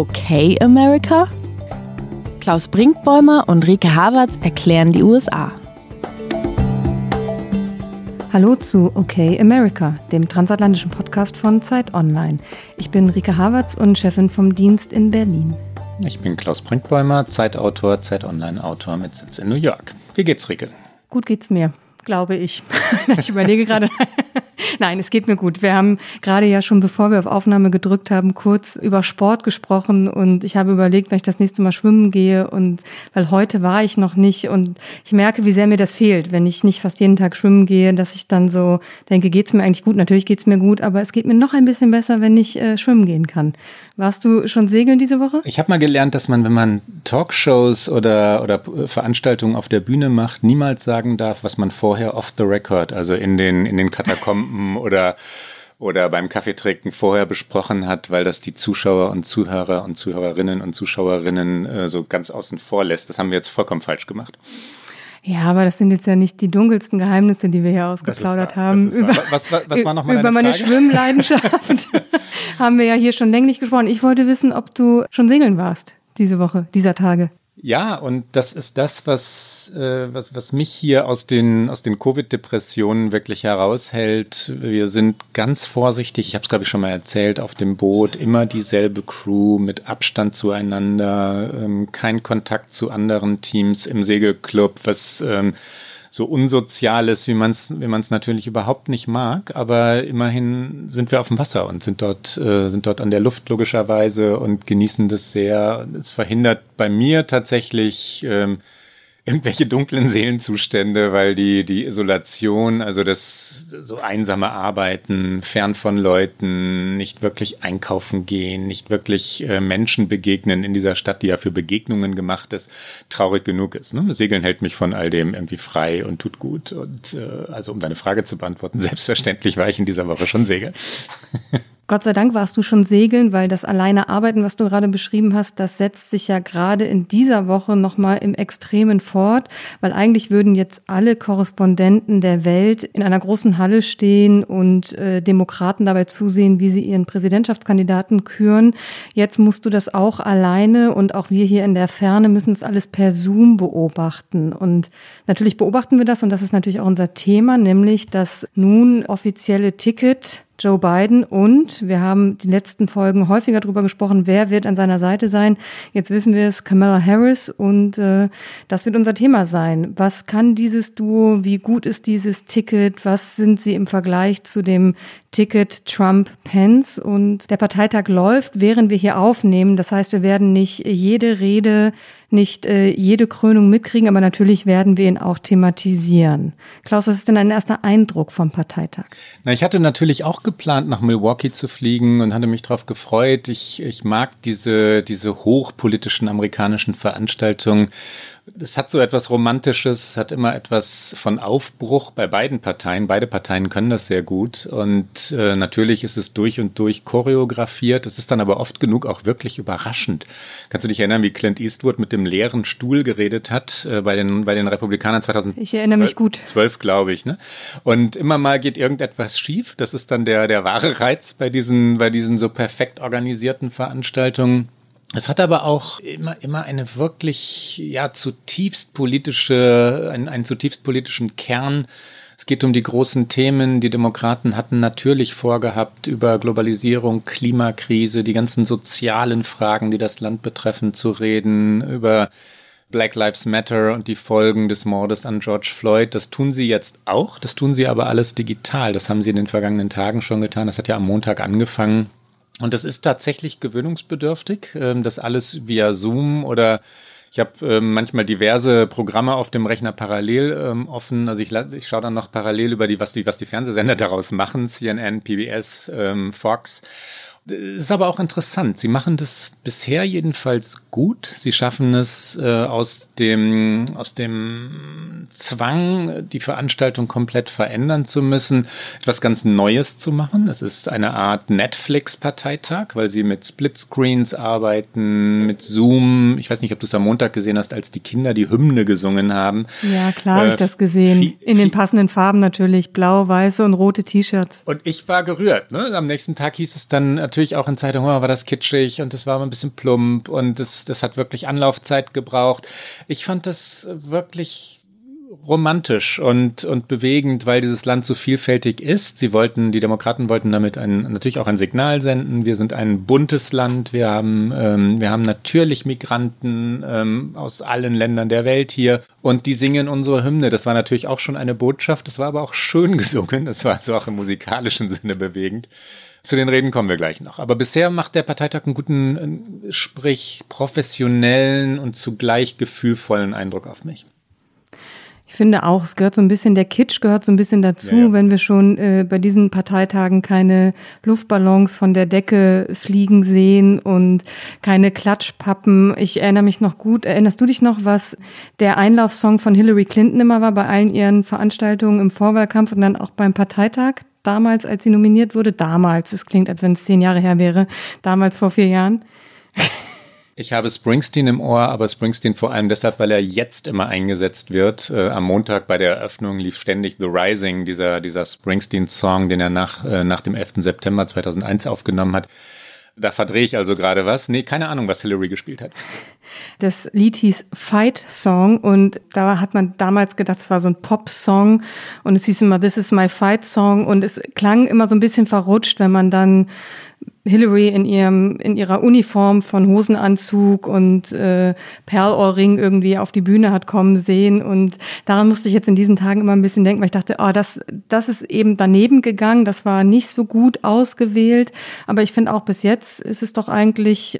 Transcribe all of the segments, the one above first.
Okay America? Klaus Brinkbäumer und Rike Havertz erklären die USA. Hallo zu Okay America, dem transatlantischen Podcast von Zeit Online. Ich bin Rike Havertz und Chefin vom Dienst in Berlin. Ich bin Klaus Brinkbäumer, Zeitautor, Zeit Online-Autor mit Sitz in New York. Wie geht's, Rike? Gut geht's mir, glaube ich. ich überlege gerade. Nein, es geht mir gut. Wir haben gerade ja schon, bevor wir auf Aufnahme gedrückt haben, kurz über Sport gesprochen und ich habe überlegt, wenn ich das nächste Mal schwimmen gehe und weil heute war ich noch nicht und ich merke, wie sehr mir das fehlt, wenn ich nicht fast jeden Tag schwimmen gehe, dass ich dann so denke, geht's mir eigentlich gut? Natürlich geht's mir gut, aber es geht mir noch ein bisschen besser, wenn ich äh, schwimmen gehen kann. Warst du schon segeln diese Woche? Ich habe mal gelernt, dass man, wenn man Talkshows oder, oder Veranstaltungen auf der Bühne macht, niemals sagen darf, was man vorher off the record, also in den, in den Katakomben oder oder beim Kaffeetrinken vorher besprochen hat, weil das die Zuschauer und Zuhörer und Zuhörerinnen und Zuschauerinnen äh, so ganz außen vor lässt. Das haben wir jetzt vollkommen falsch gemacht. Ja, aber das sind jetzt ja nicht die dunkelsten Geheimnisse, die wir hier ausgeplaudert haben. Über, was, was, was war noch mal über meine Frage? Schwimmleidenschaft haben wir ja hier schon länglich gesprochen. Ich wollte wissen, ob du schon segeln warst diese Woche, dieser Tage. Ja, und das ist das, was, äh, was, was mich hier aus den, aus den Covid-Depressionen wirklich heraushält. Wir sind ganz vorsichtig, ich habe es glaube ich schon mal erzählt, auf dem Boot, immer dieselbe Crew mit Abstand zueinander, ähm, kein Kontakt zu anderen Teams im Segelclub, was ähm, so unsozial ist, wie man es wie man's natürlich überhaupt nicht mag. Aber immerhin sind wir auf dem Wasser und sind dort, äh, sind dort an der Luft logischerweise und genießen das sehr. Es verhindert bei mir tatsächlich ähm, irgendwelche dunklen Seelenzustände, weil die, die Isolation, also das so einsame Arbeiten, fern von Leuten, nicht wirklich einkaufen gehen, nicht wirklich äh, Menschen begegnen in dieser Stadt, die ja für Begegnungen gemacht ist, traurig genug ist. Ne? Segeln hält mich von all dem irgendwie frei und tut gut. Und äh, also um deine Frage zu beantworten, selbstverständlich war ich in dieser Woche schon segeln. Gott sei Dank warst du schon segeln, weil das alleine Arbeiten, was du gerade beschrieben hast, das setzt sich ja gerade in dieser Woche nochmal im Extremen fort, weil eigentlich würden jetzt alle Korrespondenten der Welt in einer großen Halle stehen und äh, Demokraten dabei zusehen, wie sie ihren Präsidentschaftskandidaten küren. Jetzt musst du das auch alleine und auch wir hier in der Ferne müssen es alles per Zoom beobachten. Und natürlich beobachten wir das und das ist natürlich auch unser Thema, nämlich das nun offizielle Ticket Joe Biden und wir haben die letzten Folgen häufiger darüber gesprochen, wer wird an seiner Seite sein. Jetzt wissen wir es, Kamala Harris und äh, das wird unser Thema sein. Was kann dieses Duo? Wie gut ist dieses Ticket? Was sind sie im Vergleich zu dem Ticket Trump-Pence? Und der Parteitag läuft, während wir hier aufnehmen. Das heißt, wir werden nicht jede Rede nicht äh, jede Krönung mitkriegen, aber natürlich werden wir ihn auch thematisieren. Klaus, was ist denn dein erster Eindruck vom Parteitag? Na, ich hatte natürlich auch geplant, nach Milwaukee zu fliegen und hatte mich darauf gefreut. Ich, ich mag diese, diese hochpolitischen amerikanischen Veranstaltungen es hat so etwas Romantisches, es hat immer etwas von Aufbruch bei beiden Parteien. Beide Parteien können das sehr gut. Und äh, natürlich ist es durch und durch choreografiert. Es ist dann aber oft genug auch wirklich überraschend. Kannst du dich erinnern, wie Clint Eastwood mit dem leeren Stuhl geredet hat äh, bei, den, bei den Republikanern 2012? Ich erinnere mich gut. 12, glaube ich. Ne? Und immer mal geht irgendetwas schief. Das ist dann der, der wahre Reiz bei diesen, bei diesen so perfekt organisierten Veranstaltungen. Es hat aber auch immer, immer eine wirklich, ja, zutiefst politische, einen, einen zutiefst politischen Kern. Es geht um die großen Themen. Die Demokraten hatten natürlich vorgehabt, über Globalisierung, Klimakrise, die ganzen sozialen Fragen, die das Land betreffen, zu reden, über Black Lives Matter und die Folgen des Mordes an George Floyd. Das tun sie jetzt auch. Das tun sie aber alles digital. Das haben sie in den vergangenen Tagen schon getan. Das hat ja am Montag angefangen. Und das ist tatsächlich gewöhnungsbedürftig, ähm, das alles via Zoom oder ich habe ähm, manchmal diverse Programme auf dem Rechner parallel ähm, offen. Also ich, ich schaue dann noch parallel über die, was die, was die Fernsehsender daraus machen, CNN, PBS, Fox. Ist aber auch interessant. Sie machen das bisher jedenfalls gut. Sie schaffen es äh, aus dem aus dem Zwang, die Veranstaltung komplett verändern zu müssen, etwas ganz Neues zu machen. Es ist eine Art Netflix-Parteitag, weil sie mit Splitscreens arbeiten, mit Zoom. Ich weiß nicht, ob du es am Montag gesehen hast, als die Kinder die Hymne gesungen haben. Ja, klar, äh, habe ich das gesehen. In den passenden Farben natürlich, blau, weiße und rote T-Shirts. Und ich war gerührt. Ne? Am nächsten Tag hieß es dann natürlich natürlich auch in Zeitungen, oh, war das kitschig und das war ein bisschen plump und das, das hat wirklich Anlaufzeit gebraucht. Ich fand das wirklich romantisch und, und bewegend, weil dieses Land so vielfältig ist. Sie wollten, die Demokraten wollten damit ein, natürlich auch ein Signal senden. Wir sind ein buntes Land. Wir haben, ähm, wir haben natürlich Migranten ähm, aus allen Ländern der Welt hier und die singen unsere Hymne. Das war natürlich auch schon eine Botschaft. Das war aber auch schön gesungen. Das war also auch im musikalischen Sinne bewegend. Zu den Reden kommen wir gleich noch. Aber bisher macht der Parteitag einen guten, äh, sprich professionellen und zugleich gefühlvollen Eindruck auf mich. Ich finde auch, es gehört so ein bisschen, der Kitsch gehört so ein bisschen dazu, ja, ja. wenn wir schon äh, bei diesen Parteitagen keine Luftballons von der Decke fliegen sehen und keine Klatschpappen. Ich erinnere mich noch gut, erinnerst du dich noch, was der Einlaufsong von Hillary Clinton immer war bei allen ihren Veranstaltungen im Vorwahlkampf und dann auch beim Parteitag? Damals, als sie nominiert wurde, damals, es klingt, als wenn es zehn Jahre her wäre, damals vor vier Jahren. Ich habe Springsteen im Ohr, aber Springsteen vor allem deshalb, weil er jetzt immer eingesetzt wird. Äh, am Montag bei der Eröffnung lief ständig The Rising, dieser, dieser Springsteen-Song, den er nach, äh, nach dem 11. September 2001 aufgenommen hat. Da verdrehe ich also gerade was. Nee, keine Ahnung, was Hillary gespielt hat. Das Lied hieß Fight Song und da hat man damals gedacht, es war so ein Pop-Song und es hieß immer This is my Fight Song und es klang immer so ein bisschen verrutscht, wenn man dann Hillary in ihrem in ihrer Uniform von Hosenanzug und äh, Perlohrring irgendwie auf die Bühne hat kommen sehen. Und daran musste ich jetzt in diesen Tagen immer ein bisschen denken, weil ich dachte, oh, das das ist eben daneben gegangen, das war nicht so gut ausgewählt, aber ich finde auch bis jetzt ist es doch eigentlich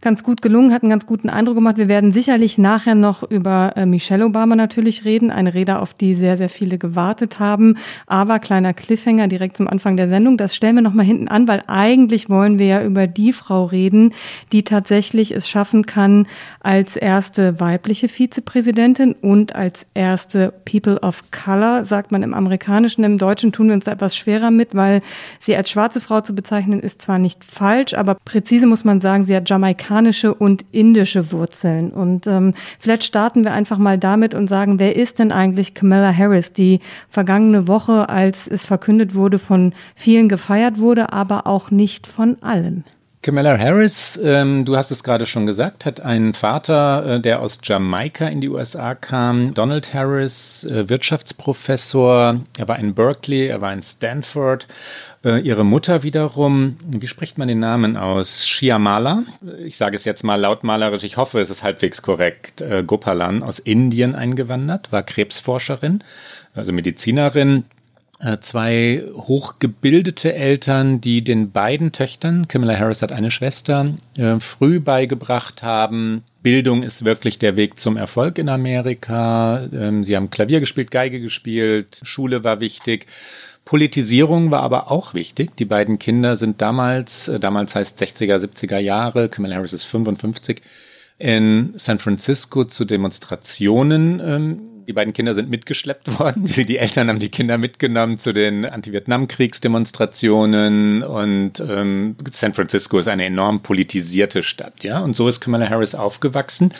ganz gut gelungen, hat einen ganz guten Eindruck gemacht. Wir werden sicherlich nachher noch über äh, Michelle Obama natürlich reden, eine Rede, auf die sehr, sehr viele gewartet haben. Aber kleiner Cliffhanger direkt zum Anfang der Sendung, das stellen wir noch mal hinten an, weil eigentlich wollen wir ja über die Frau reden, die tatsächlich es schaffen kann, als erste weibliche Vizepräsidentin und als erste People of Color, sagt man im Amerikanischen, im Deutschen tun wir uns da etwas schwerer mit, weil sie als schwarze Frau zu bezeichnen ist zwar nicht falsch, aber präzise muss man sagen, sie hat Jamaika amerikanische und indische Wurzeln. Und ähm, vielleicht starten wir einfach mal damit und sagen, wer ist denn eigentlich Kamala Harris, die vergangene Woche, als es verkündet wurde, von vielen gefeiert wurde, aber auch nicht von allen? Kamala Harris, ähm, du hast es gerade schon gesagt, hat einen Vater, äh, der aus Jamaika in die USA kam. Donald Harris, äh, Wirtschaftsprofessor. Er war in Berkeley, er war in Stanford äh, ihre Mutter wiederum, wie spricht man den Namen aus? Shyamala, ich sage es jetzt mal lautmalerisch, ich hoffe, es ist halbwegs korrekt, äh, Gopalan aus Indien eingewandert, war Krebsforscherin, also Medizinerin, äh, zwei hochgebildete Eltern, die den beiden Töchtern, Kamala Harris hat eine Schwester, äh, früh beigebracht haben, Bildung ist wirklich der Weg zum Erfolg in Amerika. Ähm, sie haben Klavier gespielt, Geige gespielt, Schule war wichtig. Politisierung war aber auch wichtig. Die beiden Kinder sind damals, äh, damals heißt 60er, 70er Jahre, Kamala Harris ist 55, in San Francisco zu Demonstrationen. Ähm, die beiden Kinder sind mitgeschleppt worden. Die Eltern haben die Kinder mitgenommen zu den Anti-Vietnam-Kriegsdemonstrationen und ähm, San Francisco ist eine enorm politisierte Stadt, ja. Und so ist Kamala Harris aufgewachsen.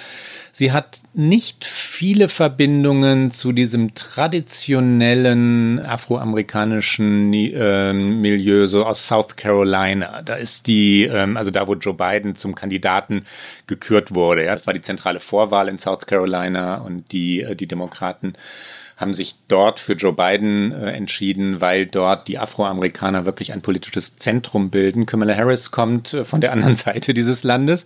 Sie hat nicht viele Verbindungen zu diesem traditionellen afroamerikanischen äh, Milieu, so aus South Carolina. Da ist die, ähm, also da, wo Joe Biden zum Kandidaten gekürt wurde. Ja, das war die zentrale Vorwahl in South Carolina und die, äh, die Demokraten haben sich dort für Joe Biden äh, entschieden, weil dort die Afroamerikaner wirklich ein politisches Zentrum bilden. Kamala Harris kommt äh, von der anderen Seite dieses Landes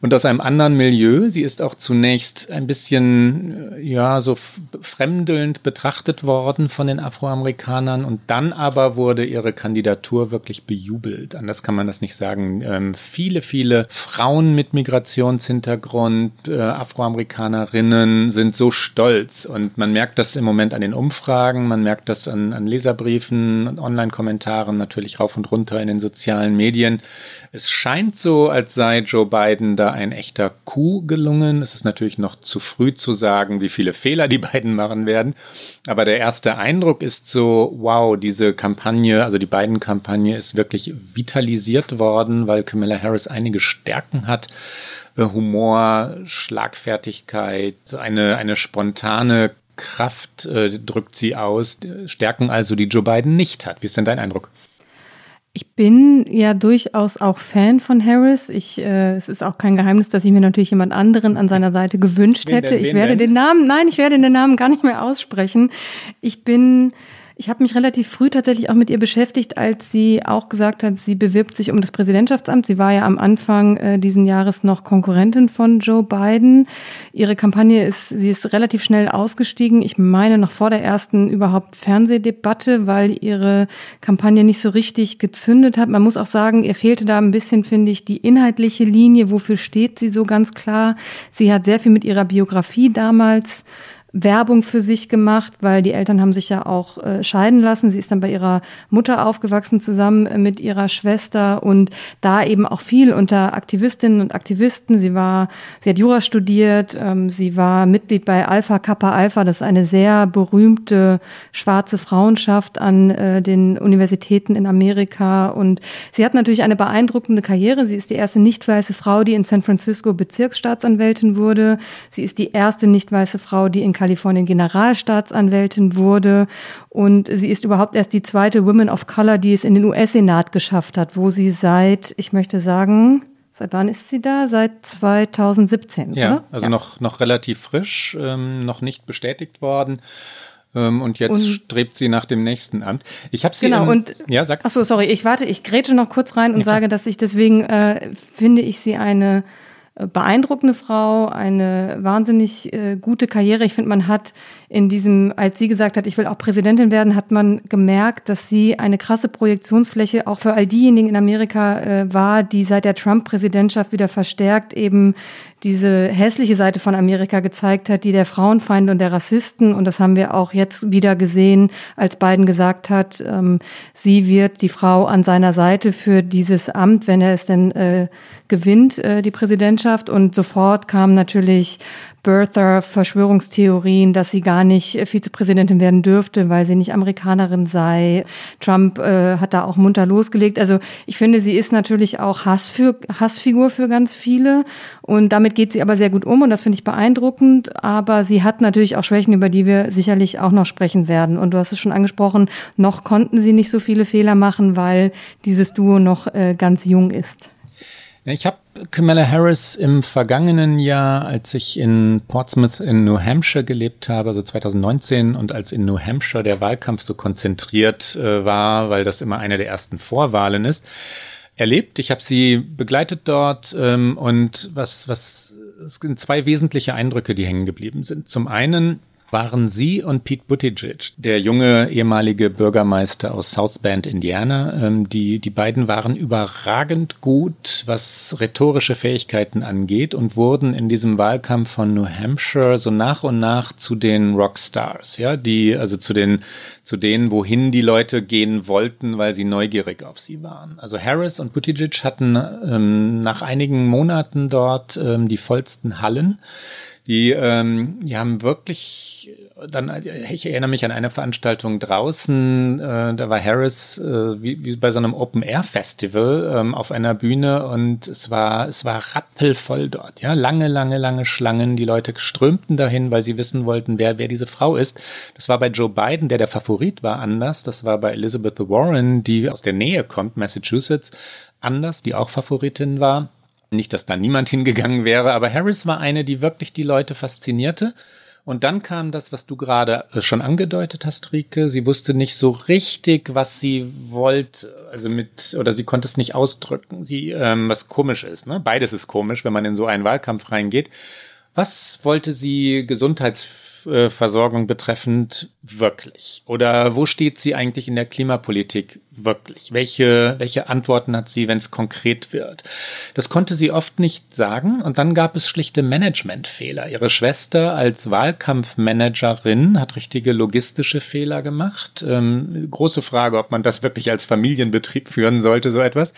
und aus einem anderen Milieu. Sie ist auch zunächst ein bisschen, äh, ja, so fremdelnd betrachtet worden von den Afroamerikanern und dann aber wurde ihre Kandidatur wirklich bejubelt. Anders kann man das nicht sagen. Ähm, viele, viele Frauen mit Migrationshintergrund, äh, Afroamerikanerinnen sind so stolz und man merkt das im Moment an den Umfragen, man merkt das an, an Leserbriefen, Online-Kommentaren, natürlich rauf und runter in den sozialen Medien. Es scheint so, als sei Joe Biden da ein echter Coup gelungen. Es ist natürlich noch zu früh zu sagen, wie viele Fehler die beiden machen werden. Aber der erste Eindruck ist so, wow, diese Kampagne, also die beiden Kampagne ist wirklich vitalisiert worden, weil Camilla Harris einige Stärken hat. Äh, Humor, Schlagfertigkeit, eine, eine spontane Kraft äh, drückt sie aus, Stärken also, die Joe Biden nicht hat. Wie ist denn dein Eindruck? Ich bin ja durchaus auch Fan von Harris. Ich, äh, es ist auch kein Geheimnis, dass ich mir natürlich jemand anderen an seiner Seite gewünscht wen hätte. Denn, ich werde denn? den Namen, nein, ich werde den Namen gar nicht mehr aussprechen. Ich bin ich habe mich relativ früh tatsächlich auch mit ihr beschäftigt, als sie auch gesagt hat, sie bewirbt sich um das Präsidentschaftsamt. Sie war ja am Anfang äh, diesen Jahres noch Konkurrentin von Joe Biden. Ihre Kampagne ist, sie ist relativ schnell ausgestiegen. Ich meine noch vor der ersten überhaupt Fernsehdebatte, weil ihre Kampagne nicht so richtig gezündet hat. Man muss auch sagen, ihr fehlte da ein bisschen, finde ich, die inhaltliche Linie. Wofür steht sie so ganz klar? Sie hat sehr viel mit ihrer Biografie damals Werbung für sich gemacht, weil die Eltern haben sich ja auch äh, scheiden lassen. Sie ist dann bei ihrer Mutter aufgewachsen zusammen äh, mit ihrer Schwester und da eben auch viel unter Aktivistinnen und Aktivisten. Sie war, sie hat Jura studiert, ähm, sie war Mitglied bei Alpha Kappa Alpha. Das ist eine sehr berühmte schwarze Frauenschaft an äh, den Universitäten in Amerika und sie hat natürlich eine beeindruckende Karriere. Sie ist die erste nicht weiße Frau, die in San Francisco Bezirksstaatsanwältin wurde. Sie ist die erste nicht weiße Frau, die in Kalifornien Generalstaatsanwältin wurde. Und sie ist überhaupt erst die zweite Woman of Color, die es in den US-Senat geschafft hat, wo sie seit, ich möchte sagen, Seit wann ist sie da? Seit 2017, ja, oder? Also ja. noch, noch relativ frisch, ähm, noch nicht bestätigt worden. Ähm, und jetzt und, strebt sie nach dem nächsten Amt. Ich habe sie. Genau, im, und. Ja, sag. Achso, sorry, ich warte, ich grätsche noch kurz rein und ja, sage, dass ich deswegen äh, finde ich sie eine beeindruckende Frau, eine wahnsinnig äh, gute Karriere. Ich finde, man hat in diesem, als sie gesagt hat, ich will auch Präsidentin werden, hat man gemerkt, dass sie eine krasse Projektionsfläche auch für all diejenigen in Amerika äh, war, die seit der Trump-Präsidentschaft wieder verstärkt eben diese hässliche Seite von Amerika gezeigt hat, die der Frauenfeinde und der Rassisten. Und das haben wir auch jetzt wieder gesehen, als Biden gesagt hat, ähm, sie wird die Frau an seiner Seite für dieses Amt, wenn er es denn äh, gewinnt, äh, die Präsidentschaft. Und sofort kam natürlich Birther, Verschwörungstheorien, dass sie gar nicht äh, Vizepräsidentin werden dürfte, weil sie nicht Amerikanerin sei. Trump äh, hat da auch munter losgelegt. Also ich finde, sie ist natürlich auch Hass für, Hassfigur für ganz viele und damit geht sie aber sehr gut um und das finde ich beeindruckend. Aber sie hat natürlich auch Schwächen, über die wir sicherlich auch noch sprechen werden. Und du hast es schon angesprochen, noch konnten sie nicht so viele Fehler machen, weil dieses Duo noch äh, ganz jung ist. Ich habe Kamala Harris im vergangenen Jahr, als ich in Portsmouth in New Hampshire gelebt habe, also 2019, und als in New Hampshire der Wahlkampf so konzentriert äh, war, weil das immer eine der ersten Vorwahlen ist, erlebt. Ich habe sie begleitet dort ähm, und was, was, es sind zwei wesentliche Eindrücke, die hängen geblieben sind. Zum einen waren Sie und Pete Buttigieg, der junge ehemalige Bürgermeister aus South Bend, Indiana. Ähm, die, die beiden waren überragend gut, was rhetorische Fähigkeiten angeht und wurden in diesem Wahlkampf von New Hampshire so nach und nach zu den Rockstars, ja, die, also zu den, zu denen, wohin die Leute gehen wollten, weil sie neugierig auf sie waren. Also Harris und Buttigieg hatten ähm, nach einigen Monaten dort ähm, die vollsten Hallen. Die, ähm, die haben wirklich dann, ich erinnere mich an eine Veranstaltung draußen, äh, da war Harris äh, wie, wie bei so einem Open-Air-Festival ähm, auf einer Bühne und es war, es war rappelvoll dort, ja, lange, lange, lange Schlangen, die Leute strömten dahin, weil sie wissen wollten, wer, wer diese Frau ist. Das war bei Joe Biden, der der Favorit war, anders, das war bei Elizabeth Warren, die aus der Nähe kommt, Massachusetts, anders, die auch Favoritin war. Nicht, dass da niemand hingegangen wäre, aber Harris war eine, die wirklich die Leute faszinierte. Und dann kam das, was du gerade äh, schon angedeutet hast, Rike. Sie wusste nicht so richtig, was sie wollte, also mit, oder sie konnte es nicht ausdrücken. Sie, ähm, was komisch ist, ne? Beides ist komisch, wenn man in so einen Wahlkampf reingeht. Was wollte sie gesundheits Versorgung betreffend wirklich? Oder wo steht sie eigentlich in der Klimapolitik wirklich? Welche, welche Antworten hat sie, wenn es konkret wird? Das konnte sie oft nicht sagen und dann gab es schlichte Managementfehler. Ihre Schwester als Wahlkampfmanagerin hat richtige logistische Fehler gemacht. Ähm, große Frage, ob man das wirklich als Familienbetrieb führen sollte, so etwas.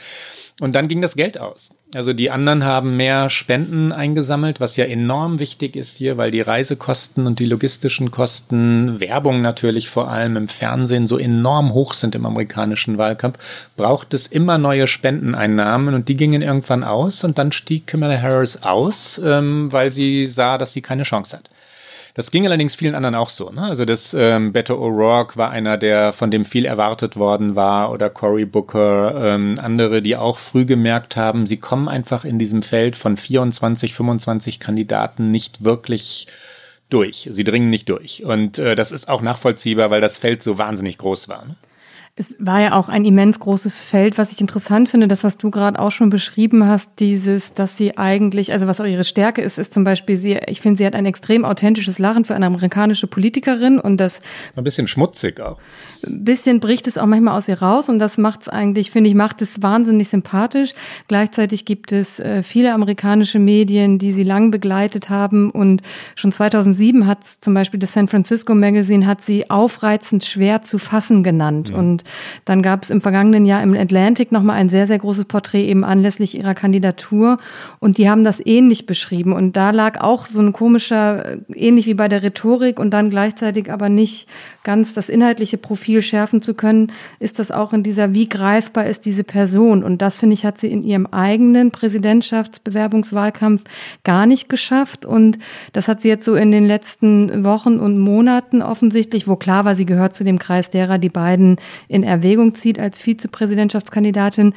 Und dann ging das Geld aus. Also die anderen haben mehr Spenden eingesammelt, was ja enorm wichtig ist hier, weil die Reisekosten und die logistischen Kosten, Werbung natürlich vor allem im Fernsehen so enorm hoch sind im amerikanischen Wahlkampf, braucht es immer neue Spendeneinnahmen und die gingen irgendwann aus und dann stieg Kamala Harris aus, ähm, weil sie sah, dass sie keine Chance hat. Das ging allerdings vielen anderen auch so. Ne? Also das ähm, Beto O'Rourke war einer, der von dem viel erwartet worden war oder Cory Booker, ähm, andere, die auch früh gemerkt haben, sie kommen einfach in diesem Feld von 24, 25 Kandidaten nicht wirklich durch. Sie dringen nicht durch. Und äh, das ist auch nachvollziehbar, weil das Feld so wahnsinnig groß war. Ne? Es war ja auch ein immens großes Feld, was ich interessant finde, das, was du gerade auch schon beschrieben hast, dieses, dass sie eigentlich, also was auch ihre Stärke ist, ist zum Beispiel, sie, ich finde, sie hat ein extrem authentisches Lachen für eine amerikanische Politikerin und das. Ein bisschen schmutzig auch. Ein bisschen bricht es auch manchmal aus ihr raus und das macht es eigentlich, finde ich, macht es wahnsinnig sympathisch. Gleichzeitig gibt es äh, viele amerikanische Medien, die sie lang begleitet haben und schon 2007 hat zum Beispiel das San Francisco Magazine hat sie aufreizend schwer zu fassen genannt mhm. und dann gab es im vergangenen Jahr im Atlantic nochmal ein sehr, sehr großes Porträt eben anlässlich ihrer Kandidatur. Und die haben das ähnlich beschrieben. Und da lag auch so ein komischer, ähnlich wie bei der Rhetorik und dann gleichzeitig aber nicht ganz das inhaltliche Profil schärfen zu können, ist das auch in dieser, wie greifbar ist diese Person? Und das, finde ich, hat sie in ihrem eigenen Präsidentschaftsbewerbungswahlkampf gar nicht geschafft. Und das hat sie jetzt so in den letzten Wochen und Monaten offensichtlich, wo klar war, sie gehört zu dem Kreis derer, die beiden in Erwägung zieht als Vizepräsidentschaftskandidatin,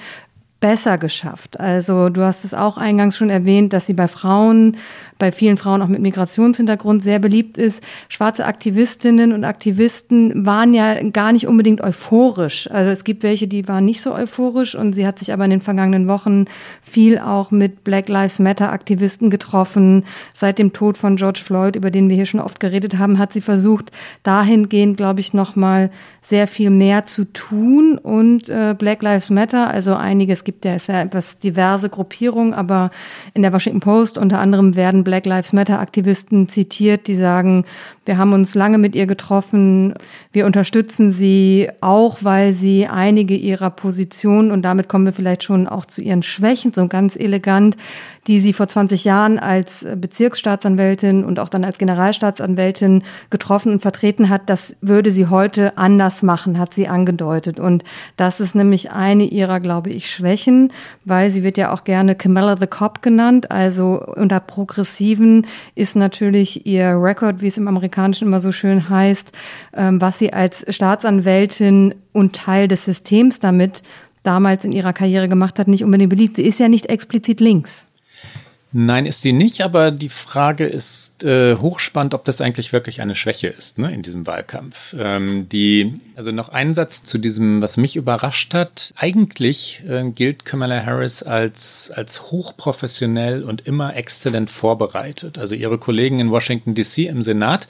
besser geschafft. Also du hast es auch eingangs schon erwähnt, dass sie bei Frauen bei vielen Frauen auch mit Migrationshintergrund sehr beliebt ist. Schwarze Aktivistinnen und Aktivisten waren ja gar nicht unbedingt euphorisch. Also es gibt welche, die waren nicht so euphorisch und sie hat sich aber in den vergangenen Wochen viel auch mit Black Lives Matter Aktivisten getroffen. Seit dem Tod von George Floyd, über den wir hier schon oft geredet haben, hat sie versucht, dahingehend, glaube ich, nochmal sehr viel mehr zu tun und äh, Black Lives Matter, also einiges gibt ja, ist ja etwas diverse Gruppierungen, aber in der Washington Post unter anderem werden Black Lives Matter Aktivisten zitiert, die sagen, wir haben uns lange mit ihr getroffen, wir unterstützen sie auch, weil sie einige ihrer Positionen, und damit kommen wir vielleicht schon auch zu ihren Schwächen, so ganz elegant, die sie vor 20 Jahren als Bezirksstaatsanwältin und auch dann als Generalstaatsanwältin getroffen und vertreten hat, das würde sie heute anders machen, hat sie angedeutet. Und das ist nämlich eine ihrer, glaube ich, Schwächen, weil sie wird ja auch gerne Camilla the Cop genannt. Also unter Progressiven ist natürlich ihr Rekord, wie es im Amerikanischen immer so schön heißt, ähm, was sie als Staatsanwältin und Teil des Systems damit damals in ihrer Karriere gemacht hat, nicht unbedingt beliebt. Sie ist ja nicht explizit links. Nein, ist sie nicht, aber die Frage ist äh, hochspannend, ob das eigentlich wirklich eine Schwäche ist ne, in diesem Wahlkampf. Ähm, die, also noch ein Satz zu diesem, was mich überrascht hat. Eigentlich äh, gilt Kamala Harris als, als hochprofessionell und immer exzellent vorbereitet. Also ihre Kollegen in Washington DC im Senat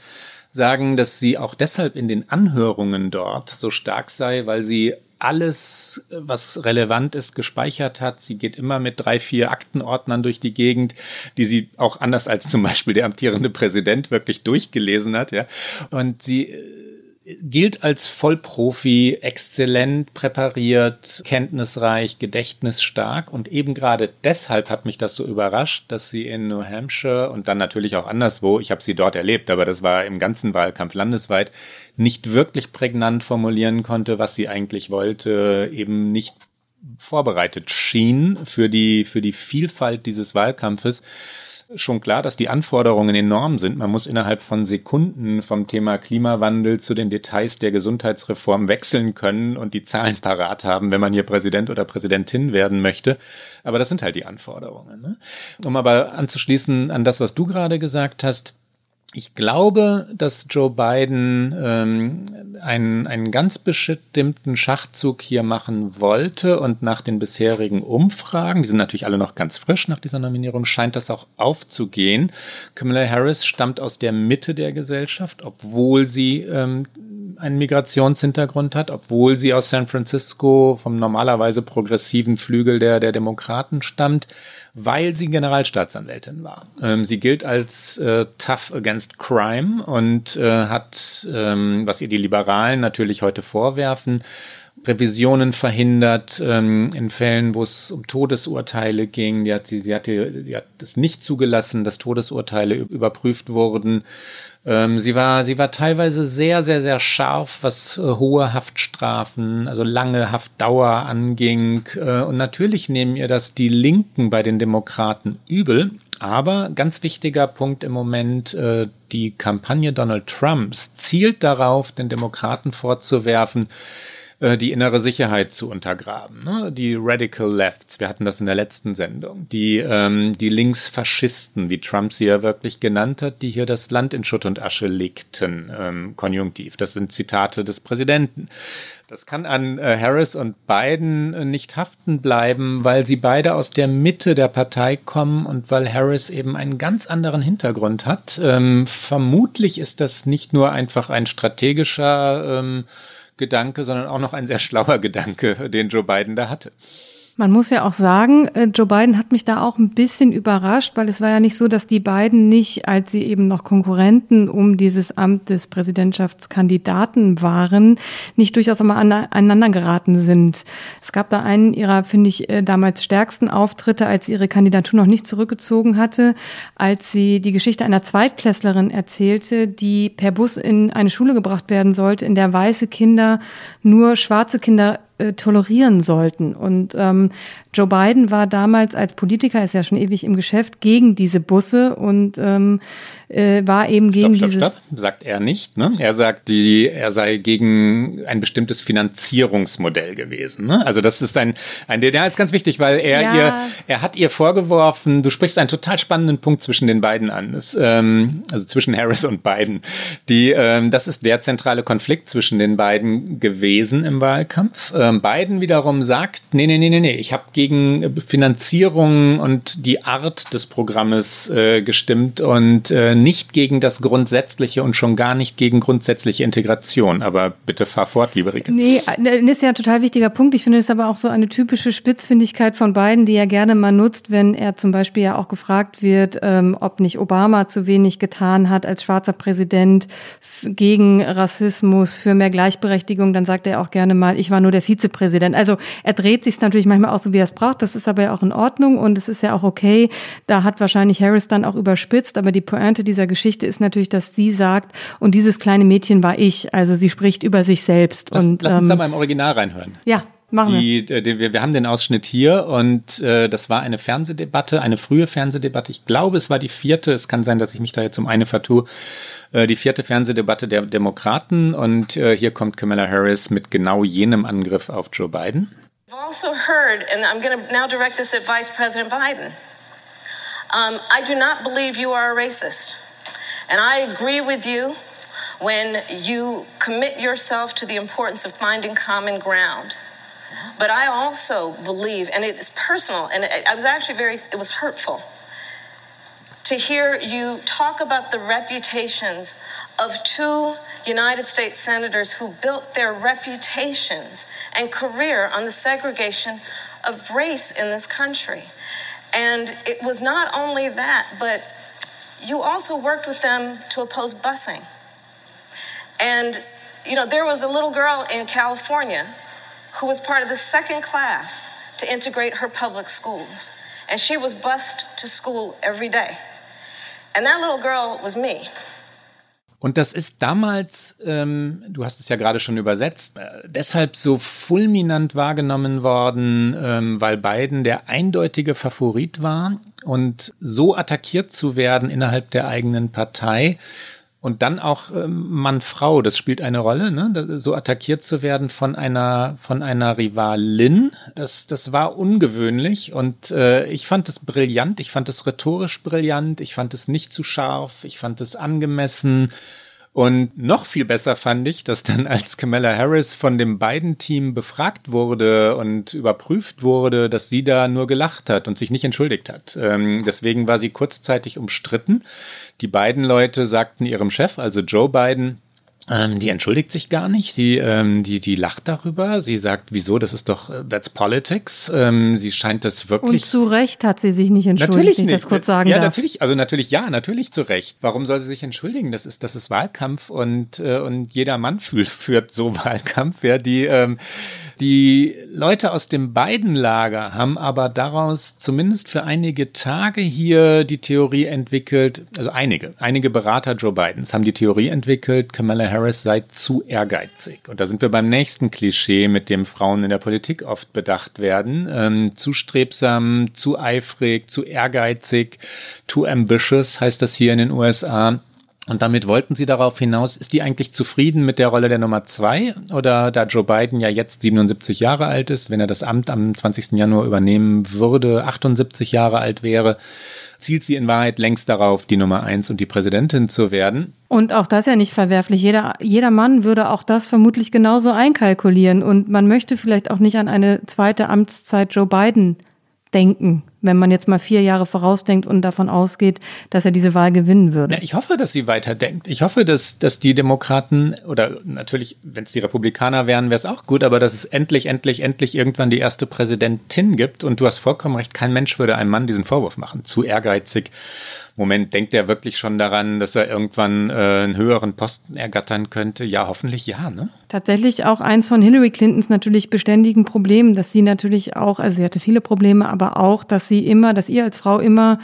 sagen, dass sie auch deshalb in den Anhörungen dort so stark sei, weil sie alles, was relevant ist, gespeichert hat. Sie geht immer mit drei, vier Aktenordnern durch die Gegend, die sie auch anders als zum Beispiel der amtierende Präsident wirklich durchgelesen hat, ja. Und sie gilt als Vollprofi, exzellent präpariert, kenntnisreich, gedächtnisstark. Und eben gerade deshalb hat mich das so überrascht, dass sie in New Hampshire und dann natürlich auch anderswo, ich habe sie dort erlebt, aber das war im ganzen Wahlkampf landesweit, nicht wirklich prägnant formulieren konnte, was sie eigentlich wollte, eben nicht vorbereitet schien für die, für die Vielfalt dieses Wahlkampfes schon klar, dass die Anforderungen enorm sind. Man muss innerhalb von Sekunden vom Thema Klimawandel zu den Details der Gesundheitsreform wechseln können und die Zahlen parat haben, wenn man hier Präsident oder Präsidentin werden möchte. Aber das sind halt die Anforderungen. Ne? Um aber anzuschließen an das, was du gerade gesagt hast, ich glaube, dass Joe Biden ähm, einen, einen ganz bestimmten Schachzug hier machen wollte und nach den bisherigen Umfragen, die sind natürlich alle noch ganz frisch nach dieser Nominierung, scheint das auch aufzugehen. Kamala Harris stammt aus der Mitte der Gesellschaft, obwohl sie ähm, einen Migrationshintergrund hat, obwohl sie aus San Francisco vom normalerweise progressiven Flügel der, der Demokraten stammt weil sie Generalstaatsanwältin war. Ähm, sie gilt als äh, tough against crime und äh, hat, ähm, was ihr die Liberalen natürlich heute vorwerfen, Revisionen verhindert ähm, in Fällen, wo es um Todesurteile ging. Die hat, sie, sie, hatte, sie hat es nicht zugelassen, dass Todesurteile überprüft wurden. Ähm, sie war, sie war teilweise sehr, sehr, sehr scharf, was äh, hohe Haftstrafen, also lange Haftdauer anging. Äh, und natürlich nehmen ihr das die Linken bei den Demokraten übel. Aber ganz wichtiger Punkt im Moment, äh, die Kampagne Donald Trumps zielt darauf, den Demokraten vorzuwerfen, äh, die innere Sicherheit zu untergraben. Ne? Die Radical Lefts, wir hatten das in der letzten Sendung, die, ähm, die Linksfaschisten, wie Trump sie ja wirklich genannt hat, die hier das Land in Schutt und Asche legten, ähm, konjunktiv. Das sind Zitate des Präsidenten. Das kann an äh, Harris und Biden äh, nicht haften bleiben, weil sie beide aus der Mitte der Partei kommen und weil Harris eben einen ganz anderen Hintergrund hat. Ähm, vermutlich ist das nicht nur einfach ein strategischer ähm, Gedanke, sondern auch noch ein sehr schlauer Gedanke, den Joe Biden da hatte. Man muss ja auch sagen, äh, Joe Biden hat mich da auch ein bisschen überrascht, weil es war ja nicht so, dass die beiden nicht, als sie eben noch Konkurrenten um dieses Amt des Präsidentschaftskandidaten waren, nicht durchaus einmal aneinander geraten sind. Es gab da einen ihrer, finde ich, äh, damals stärksten Auftritte, als sie ihre Kandidatur noch nicht zurückgezogen hatte, als sie die Geschichte einer Zweitklässlerin erzählte, die per Bus in eine Schule gebracht werden sollte, in der weiße Kinder nur schwarze Kinder äh, tolerieren sollten. Und ähm, Joe Biden war damals als Politiker, ist ja schon ewig im Geschäft, gegen diese Busse und ähm, äh, war eben gegen stopp, stopp, dieses. Stopp, sagt er nicht. Ne? Er sagt, die, er sei gegen ein bestimmtes Finanzierungsmodell gewesen. Ne? Also das ist ein, ein der ist ganz wichtig, weil er ja. ihr, er hat ihr vorgeworfen, du sprichst einen total spannenden Punkt zwischen den beiden an, das, ähm, also zwischen Harris und Biden. Die, ähm, das ist der zentrale Konflikt zwischen den beiden gewesen im Wahlkampf. Ähm, Biden wiederum sagt, nee, nee, nee, nee, nee, ich habe gegen Finanzierung und die Art des Programmes äh, gestimmt und äh, nicht gegen das Grundsätzliche und schon gar nicht gegen grundsätzliche Integration. Aber bitte fahr fort, liebe Rike. Nee, das ist ja ein total wichtiger Punkt. Ich finde es aber auch so eine typische Spitzfindigkeit von beiden, die er gerne mal nutzt, wenn er zum Beispiel ja auch gefragt wird, ähm, ob nicht Obama zu wenig getan hat als schwarzer Präsident gegen Rassismus, für mehr Gleichberechtigung. Dann sagt er auch gerne mal, ich war nur der Vizepräsident. Also er dreht sich natürlich manchmal auch so, wie er es braucht. Das ist aber ja auch in Ordnung und es ist ja auch okay. Da hat wahrscheinlich Harris dann auch überspitzt, aber die Pointe dieser Geschichte ist natürlich, dass sie sagt, und dieses kleine Mädchen war ich. Also sie spricht über sich selbst. Lass, und, lass uns ähm, da mal im Original reinhören. Ja, Machen die, wir. Die, wir. Wir haben den Ausschnitt hier und äh, das war eine Fernsehdebatte, eine frühe Fernsehdebatte. Ich glaube, es war die vierte. Es kann sein, dass ich mich da jetzt um eine vertue. Äh, die vierte Fernsehdebatte der Demokraten und äh, hier kommt Kamala Harris mit genau jenem Angriff auf Joe Biden. I've also heard, and I'm going to now direct this at Vice President Biden. Um, I do not believe you are a racist. And I agree with you when you commit yourself to the importance of finding common ground. But I also believe, and it's personal, and I was actually very, it was hurtful to hear you talk about the reputations of two United States senators who built their reputations and career on the segregation of race in this country. And it was not only that, but you also worked with them to oppose busing. And, you know, there was a little girl in California who was part of the second class to integrate her public schools. And she was bused to school every day. And that little girl was me. Und das ist damals, ähm, du hast es ja gerade schon übersetzt, äh, deshalb so fulminant wahrgenommen worden, ähm, weil Biden der eindeutige Favorit war und so attackiert zu werden innerhalb der eigenen Partei, und dann auch ähm, Mann-Frau, das spielt eine Rolle, ne? so attackiert zu werden von einer von einer Rivalin, das das war ungewöhnlich und äh, ich fand es brillant, ich fand es rhetorisch brillant, ich fand es nicht zu scharf, ich fand es angemessen. Und noch viel besser fand ich, dass dann als Kamala Harris von dem beiden Team befragt wurde und überprüft wurde, dass sie da nur gelacht hat und sich nicht entschuldigt hat. Ähm, deswegen war sie kurzzeitig umstritten. Die beiden Leute sagten ihrem Chef, also Joe Biden, ähm, die entschuldigt sich gar nicht. Sie, ähm, die, die lacht darüber. Sie sagt, wieso? Das ist doch, äh, that's politics. Ähm, sie scheint das wirklich. Und zu Recht hat sie sich nicht entschuldigt, natürlich nicht. ich das kurz sagen Ja, darf. natürlich. Also natürlich, ja, natürlich zu Recht. Warum soll sie sich entschuldigen? Das ist, das ist Wahlkampf und, äh, und jeder Mann fühlt, führt so Wahlkampf. Ja, die, ähm, Die Leute aus dem beiden Lager haben aber daraus zumindest für einige Tage hier die Theorie entwickelt, also einige, einige Berater Joe Bidens haben die Theorie entwickelt, Kamala Harris sei zu ehrgeizig. Und da sind wir beim nächsten Klischee, mit dem Frauen in der Politik oft bedacht werden. Ähm, zu strebsam, zu eifrig, zu ehrgeizig, too ambitious heißt das hier in den USA. Und damit wollten sie darauf hinaus, ist die eigentlich zufrieden mit der Rolle der Nummer zwei? Oder da Joe Biden ja jetzt 77 Jahre alt ist, wenn er das Amt am 20. Januar übernehmen würde, 78 Jahre alt wäre, zielt sie in Wahrheit längst darauf, die Nummer eins und die Präsidentin zu werden. Und auch das ja nicht verwerflich. Jeder, jeder Mann würde auch das vermutlich genauso einkalkulieren. Und man möchte vielleicht auch nicht an eine zweite Amtszeit Joe Biden denken, wenn man jetzt mal vier Jahre vorausdenkt und davon ausgeht, dass er diese Wahl gewinnen würde. Ja, ich hoffe, dass sie weiterdenkt. Ich hoffe, dass, dass die Demokraten oder natürlich, wenn es die Republikaner wären, wäre es auch gut, aber dass es endlich, endlich, endlich irgendwann die erste Präsidentin gibt. Und du hast vollkommen recht, kein Mensch würde einem Mann diesen Vorwurf machen. Zu ehrgeizig, Moment, denkt er wirklich schon daran, dass er irgendwann äh, einen höheren Posten ergattern könnte? Ja, hoffentlich ja, ne? Tatsächlich auch eins von Hillary Clintons natürlich beständigen Problemen, dass sie natürlich auch, also sie hatte viele Probleme, aber auch, dass sie immer, dass ihr als Frau immer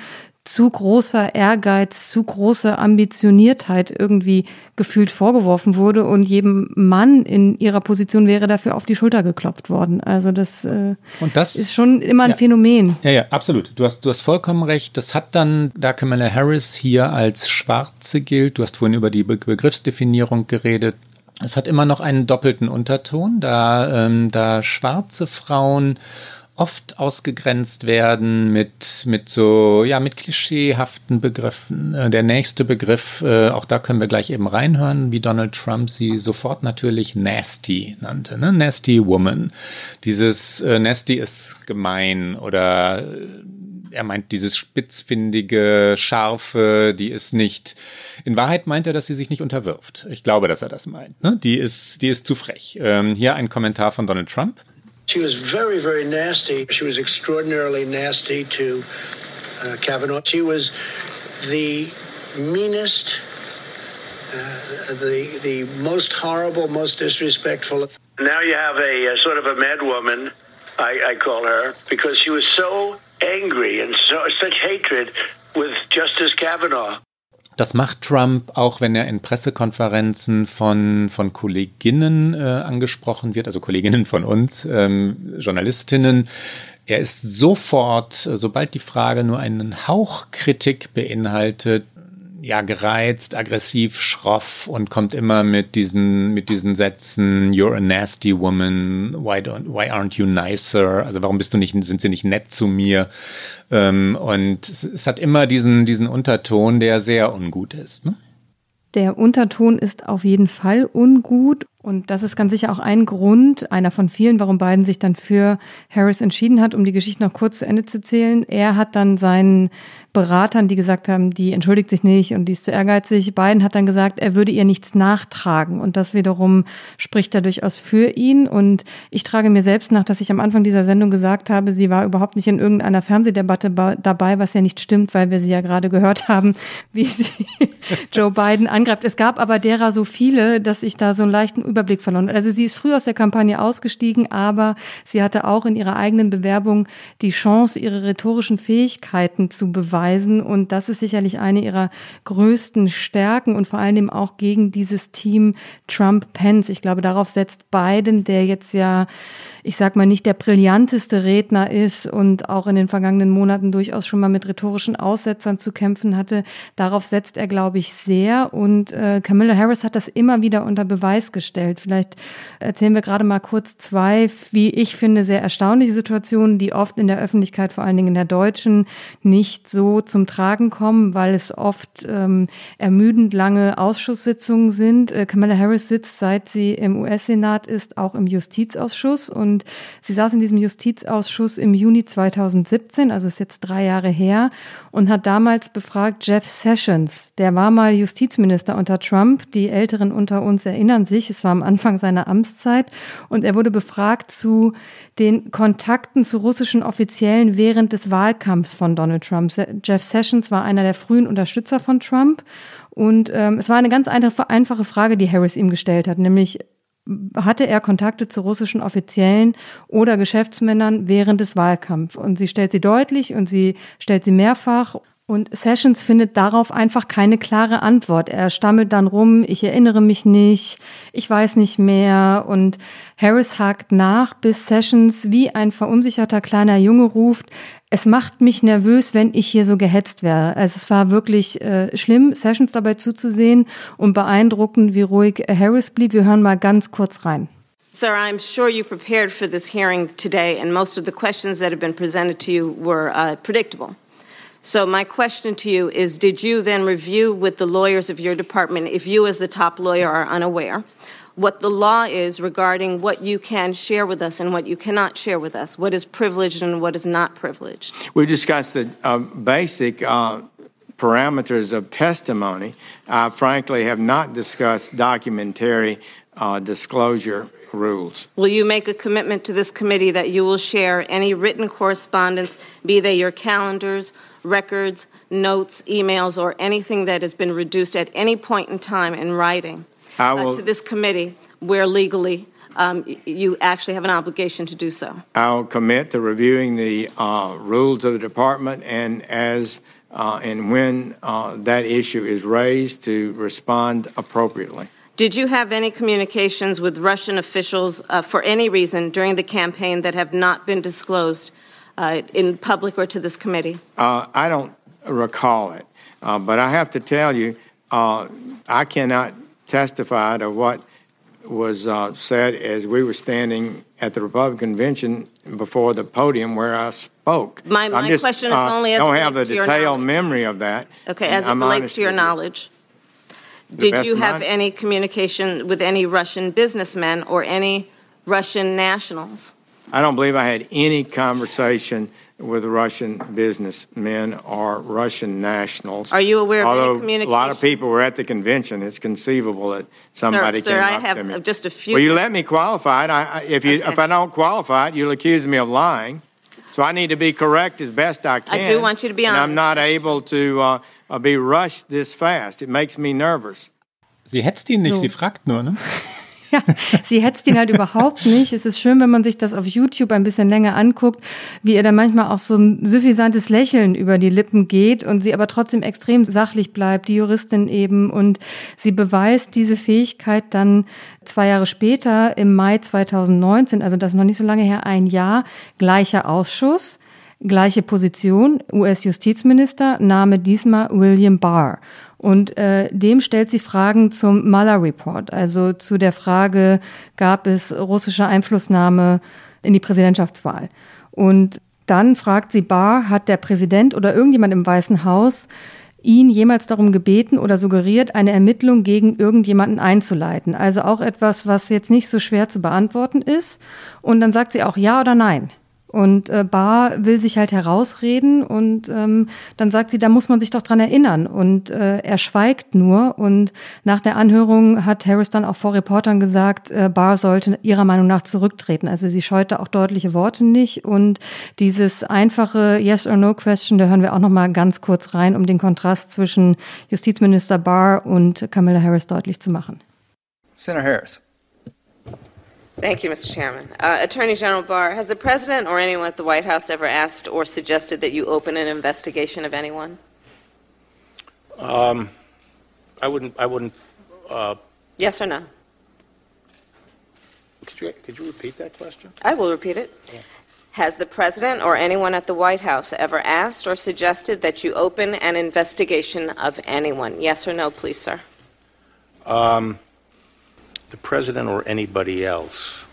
zu großer Ehrgeiz, zu große Ambitioniertheit irgendwie gefühlt vorgeworfen wurde und jedem Mann in ihrer Position wäre dafür auf die Schulter geklopft worden. Also das, äh, und das ist schon immer ein ja, Phänomen. Ja, ja, absolut. Du hast, du hast vollkommen recht. Das hat dann, da Kamala Harris hier als Schwarze gilt, du hast vorhin über die Be Begriffsdefinierung geredet, es hat immer noch einen doppelten Unterton, da, ähm, da schwarze Frauen oft ausgegrenzt werden mit, mit so, ja, mit klischeehaften Begriffen. Äh, der nächste Begriff, äh, auch da können wir gleich eben reinhören, wie Donald Trump sie sofort natürlich nasty nannte, ne? Nasty Woman. Dieses äh, nasty ist gemein oder äh, er meint dieses spitzfindige, scharfe, die ist nicht, in Wahrheit meint er, dass sie sich nicht unterwirft. Ich glaube, dass er das meint. Ne? Die ist, die ist zu frech. Ähm, hier ein Kommentar von Donald Trump. She was very, very nasty. She was extraordinarily nasty to uh, Kavanaugh. She was the meanest, uh, the the most horrible, most disrespectful. Now you have a, a sort of a mad woman, I, I call her, because she was so angry and so such hatred with Justice Kavanaugh. Das macht Trump, auch wenn er in Pressekonferenzen von, von Kolleginnen äh, angesprochen wird, also Kolleginnen von uns, ähm, Journalistinnen. Er ist sofort, sobald die Frage nur einen Hauch Kritik beinhaltet, ja, gereizt, aggressiv, schroff und kommt immer mit diesen, mit diesen Sätzen, you're a nasty woman, why don't, why aren't you nicer? Also warum bist du nicht, sind sie nicht nett zu mir? Ähm, und es, es, hat immer diesen, diesen Unterton, der sehr ungut ist. Ne? Der Unterton ist auf jeden Fall ungut und das ist ganz sicher auch ein Grund, einer von vielen, warum Biden sich dann für Harris entschieden hat, um die Geschichte noch kurz zu Ende zu zählen. Er hat dann seinen Beratern, die gesagt haben, die entschuldigt sich nicht und die ist zu ehrgeizig. Biden hat dann gesagt, er würde ihr nichts nachtragen. Und das wiederum spricht da durchaus für ihn. Und ich trage mir selbst nach, dass ich am Anfang dieser Sendung gesagt habe, sie war überhaupt nicht in irgendeiner Fernsehdebatte dabei, was ja nicht stimmt, weil wir sie ja gerade gehört haben, wie sie Joe Biden angreift. Es gab aber derer so viele, dass ich da so einen leichten Überblick verloren. Also sie ist früh aus der Kampagne ausgestiegen, aber sie hatte auch in ihrer eigenen Bewerbung die Chance, ihre rhetorischen Fähigkeiten zu beweisen weisen. Und das ist sicherlich eine ihrer größten Stärken und vor allem auch gegen dieses Team Trump-Pence. Ich glaube, darauf setzt Biden, der jetzt ja ich sag mal, nicht der brillanteste Redner ist und auch in den vergangenen Monaten durchaus schon mal mit rhetorischen Aussetzern zu kämpfen hatte. Darauf setzt er, glaube ich, sehr. Und äh, Camilla Harris hat das immer wieder unter Beweis gestellt. Vielleicht erzählen wir gerade mal kurz zwei, wie ich finde, sehr erstaunliche Situationen, die oft in der Öffentlichkeit, vor allen Dingen in der deutschen, nicht so zum Tragen kommen, weil es oft ähm, ermüdend lange Ausschusssitzungen sind. Äh, Camilla Harris sitzt, seit sie im US-Senat ist, auch im Justizausschuss und und sie saß in diesem Justizausschuss im Juni 2017, also ist jetzt drei Jahre her, und hat damals befragt Jeff Sessions. Der war mal Justizminister unter Trump. Die Älteren unter uns erinnern sich, es war am Anfang seiner Amtszeit. Und er wurde befragt zu den Kontakten zu russischen Offiziellen während des Wahlkampfs von Donald Trump. Jeff Sessions war einer der frühen Unterstützer von Trump. Und ähm, es war eine ganz einfache Frage, die Harris ihm gestellt hat, nämlich hatte er Kontakte zu russischen Offiziellen oder Geschäftsmännern während des Wahlkampfs. Und sie stellt sie deutlich und sie stellt sie mehrfach. Und Sessions findet darauf einfach keine klare Antwort. Er stammelt dann rum, ich erinnere mich nicht, ich weiß nicht mehr. Und Harris hakt nach, bis Sessions wie ein verunsicherter kleiner Junge ruft, es macht mich nervös, wenn ich hier so gehetzt wäre. Also es war wirklich äh, schlimm, Sessions dabei zuzusehen und beeindruckend, wie ruhig Harris blieb. Wir hören mal ganz kurz rein. Sir, I'm sure you prepared for this hearing today, and most of the questions that have been presented to you were uh, predictable. So, my question to you is Did you then review with the lawyers of your department, if you, as the top lawyer, are unaware, what the law is regarding what you can share with us and what you cannot share with us, what is privileged and what is not privileged. We discussed the uh, basic uh, parameters of testimony. I frankly have not discussed documentary uh, disclosure rules. Will you make a commitment to this committee that you will share any written correspondence, be they your calendars, records, notes, emails, or anything that has been reduced at any point in time in writing? I will, uh, to this committee where legally um, you actually have an obligation to do so. I'll commit to reviewing the uh, rules of the department and as uh, and when uh, that issue is raised to respond appropriately. Did you have any communications with Russian officials uh, for any reason during the campaign that have not been disclosed uh, in public or to this committee? I don't recall it, but I have to tell you, I cannot testified of what was uh, said as we were standing at the Republican convention before the podium where I spoke. My, my just, question is uh, only as don't have the detailed memory of that. Okay, as it I'm relates to your knowledge. Did you have any communication with any Russian businessmen or any Russian nationals? I don't believe I had any conversation with Russian businessmen or Russian nationals. Are you aware of any Although a lot of people were at the convention, it's conceivable that somebody sir, came I up have to me. just a few- Will you let me qualify it? I, I, if you, Okay. if I don't qualify it, you'll accuse me of lying. So I need to be correct as best I can. I do want you to be And I'm not able to uh, uh, be rushed this fast. It makes me nervous. Sie hetzt ihn nicht, So. sie fragt nur, ne? Ja, sie hetzt ihn halt überhaupt nicht. Es ist schön, wenn man sich das auf YouTube ein bisschen länger anguckt, wie ihr da manchmal auch so ein suffisantes Lächeln über die Lippen geht und sie aber trotzdem extrem sachlich bleibt, die Juristin eben. Und sie beweist diese Fähigkeit dann zwei Jahre später, im Mai 2019, also das ist noch nicht so lange her, ein Jahr, gleicher Ausschuss. Gleiche Position, US-Justizminister, Name diesmal William Barr. Und äh, dem stellt sie Fragen zum Mueller Report, also zu der Frage, gab es russische Einflussnahme in die Präsidentschaftswahl. Und dann fragt sie Barr, hat der Präsident oder irgendjemand im Weißen Haus ihn jemals darum gebeten oder suggeriert, eine Ermittlung gegen irgendjemanden einzuleiten? Also auch etwas, was jetzt nicht so schwer zu beantworten ist. Und dann sagt sie auch ja oder nein. Und äh, Barr will sich halt herausreden und ähm, dann sagt sie, da muss man sich doch dran erinnern. Und äh, er schweigt nur. Und nach der Anhörung hat Harris dann auch vor Reportern gesagt, äh, Barr sollte ihrer Meinung nach zurücktreten. Also sie scheute auch deutliche Worte nicht. Und dieses einfache Yes or No Question, da hören wir auch noch mal ganz kurz rein, um den Kontrast zwischen Justizminister Barr und Kamala Harris deutlich zu machen. Senator Harris. Thank you, Mr. Chairman. Uh, Attorney General Barr, has the President or anyone at the White House ever asked or suggested that you open an investigation of anyone? Um, I wouldn't, I wouldn't, uh, Yes or no? could you, could you repeat that question? I will repeat it. Has the President or anyone at the White House ever asked or suggested that you open an investigation of anyone? Yes or no, please, sir? Um, the president or anybody else?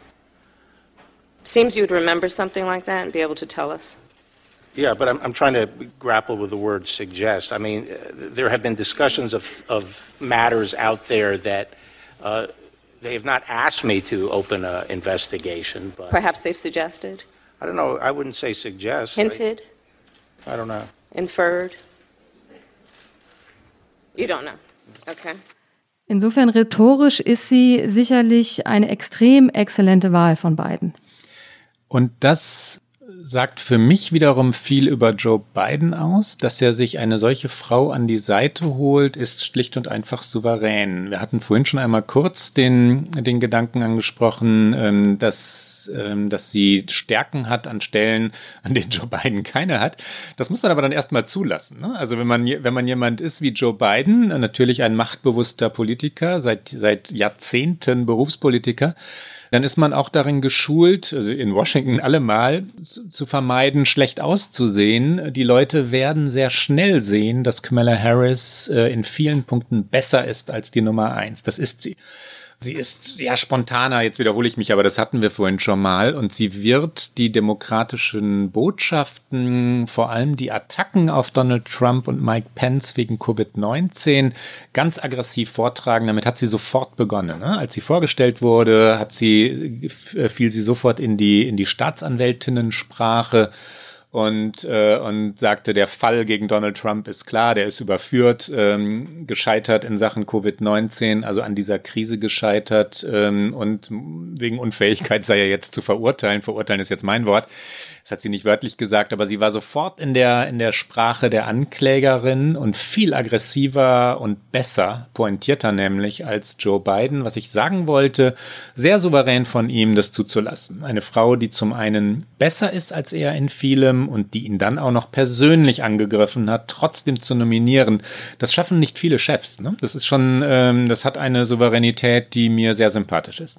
Seems you would remember something like that and be able to tell us. Yeah, but I'm, I'm trying to grapple with the word suggest. I mean, uh, there have been discussions of, of matters out there that uh, they have not asked me to open an investigation, but Perhaps they've suggested, I don't know. I wouldn't say suggest. I- hinted, I don't know. inferred. You don't know. Okay. Insofern rhetorisch ist sie sicherlich eine extrem exzellente Wahl von beiden. Und das sagt für mich wiederum viel über Joe Biden aus. Dass er sich eine solche Frau an die Seite holt, ist schlicht und einfach souverän. Wir hatten vorhin schon einmal kurz den, den Gedanken angesprochen, ähm, dass, ähm, dass sie Stärken hat an Stellen, an denen Joe Biden keine hat. Das muss man aber dann erstmal zulassen. Ne? Also wenn man, wenn man jemand ist wie Joe Biden, natürlich ein machtbewusster Politiker, seit, seit Jahrzehnten Berufspolitiker, dann ist man auch darin geschult, also in Washington allemal, zu vermeiden, schlecht auszusehen. Die Leute werden sehr schnell sehen, dass Kamala Harris äh, in vielen Punkten besser ist als die Nummer eins. Das ist sie. Sie ist ja spontaner, jetzt wiederhole ich mich, aber das hatten wir vorhin schon mal. Und sie wird die demokratischen Botschaften, vor allem die Attacken auf Donald Trump und Mike Pence wegen Covid-19 ganz aggressiv vortragen. Damit hat sie sofort begonnen. Ne? Als sie vorgestellt wurde, hat sie, äh, fiel sie sofort in die, in die Staatsanwältinnensprache und, äh, und sagte, der Fall gegen Donald Trump ist klar, der ist überführt, ähm, gescheitert in Sachen Covid-19, also an dieser Krise gescheitert ähm, und wegen Unfähigkeit sei er jetzt zu verurteilen. Verurteilen ist jetzt mein Wort. Das hat sie nicht wörtlich gesagt, aber sie war sofort in der, in der Sprache der Anklägerin und viel aggressiver und besser, pointierter nämlich als Joe Biden, was ich sagen wollte, sehr souverän von ihm, das zuzulassen. Eine Frau, die zum einen besser ist als er in vielem und die ihn dann auch noch persönlich angegriffen hat, trotzdem zu nominieren, das schaffen nicht viele Chefs. Ne? Das ist schon, ähm, das hat eine Souveränität, die mir sehr sympathisch ist.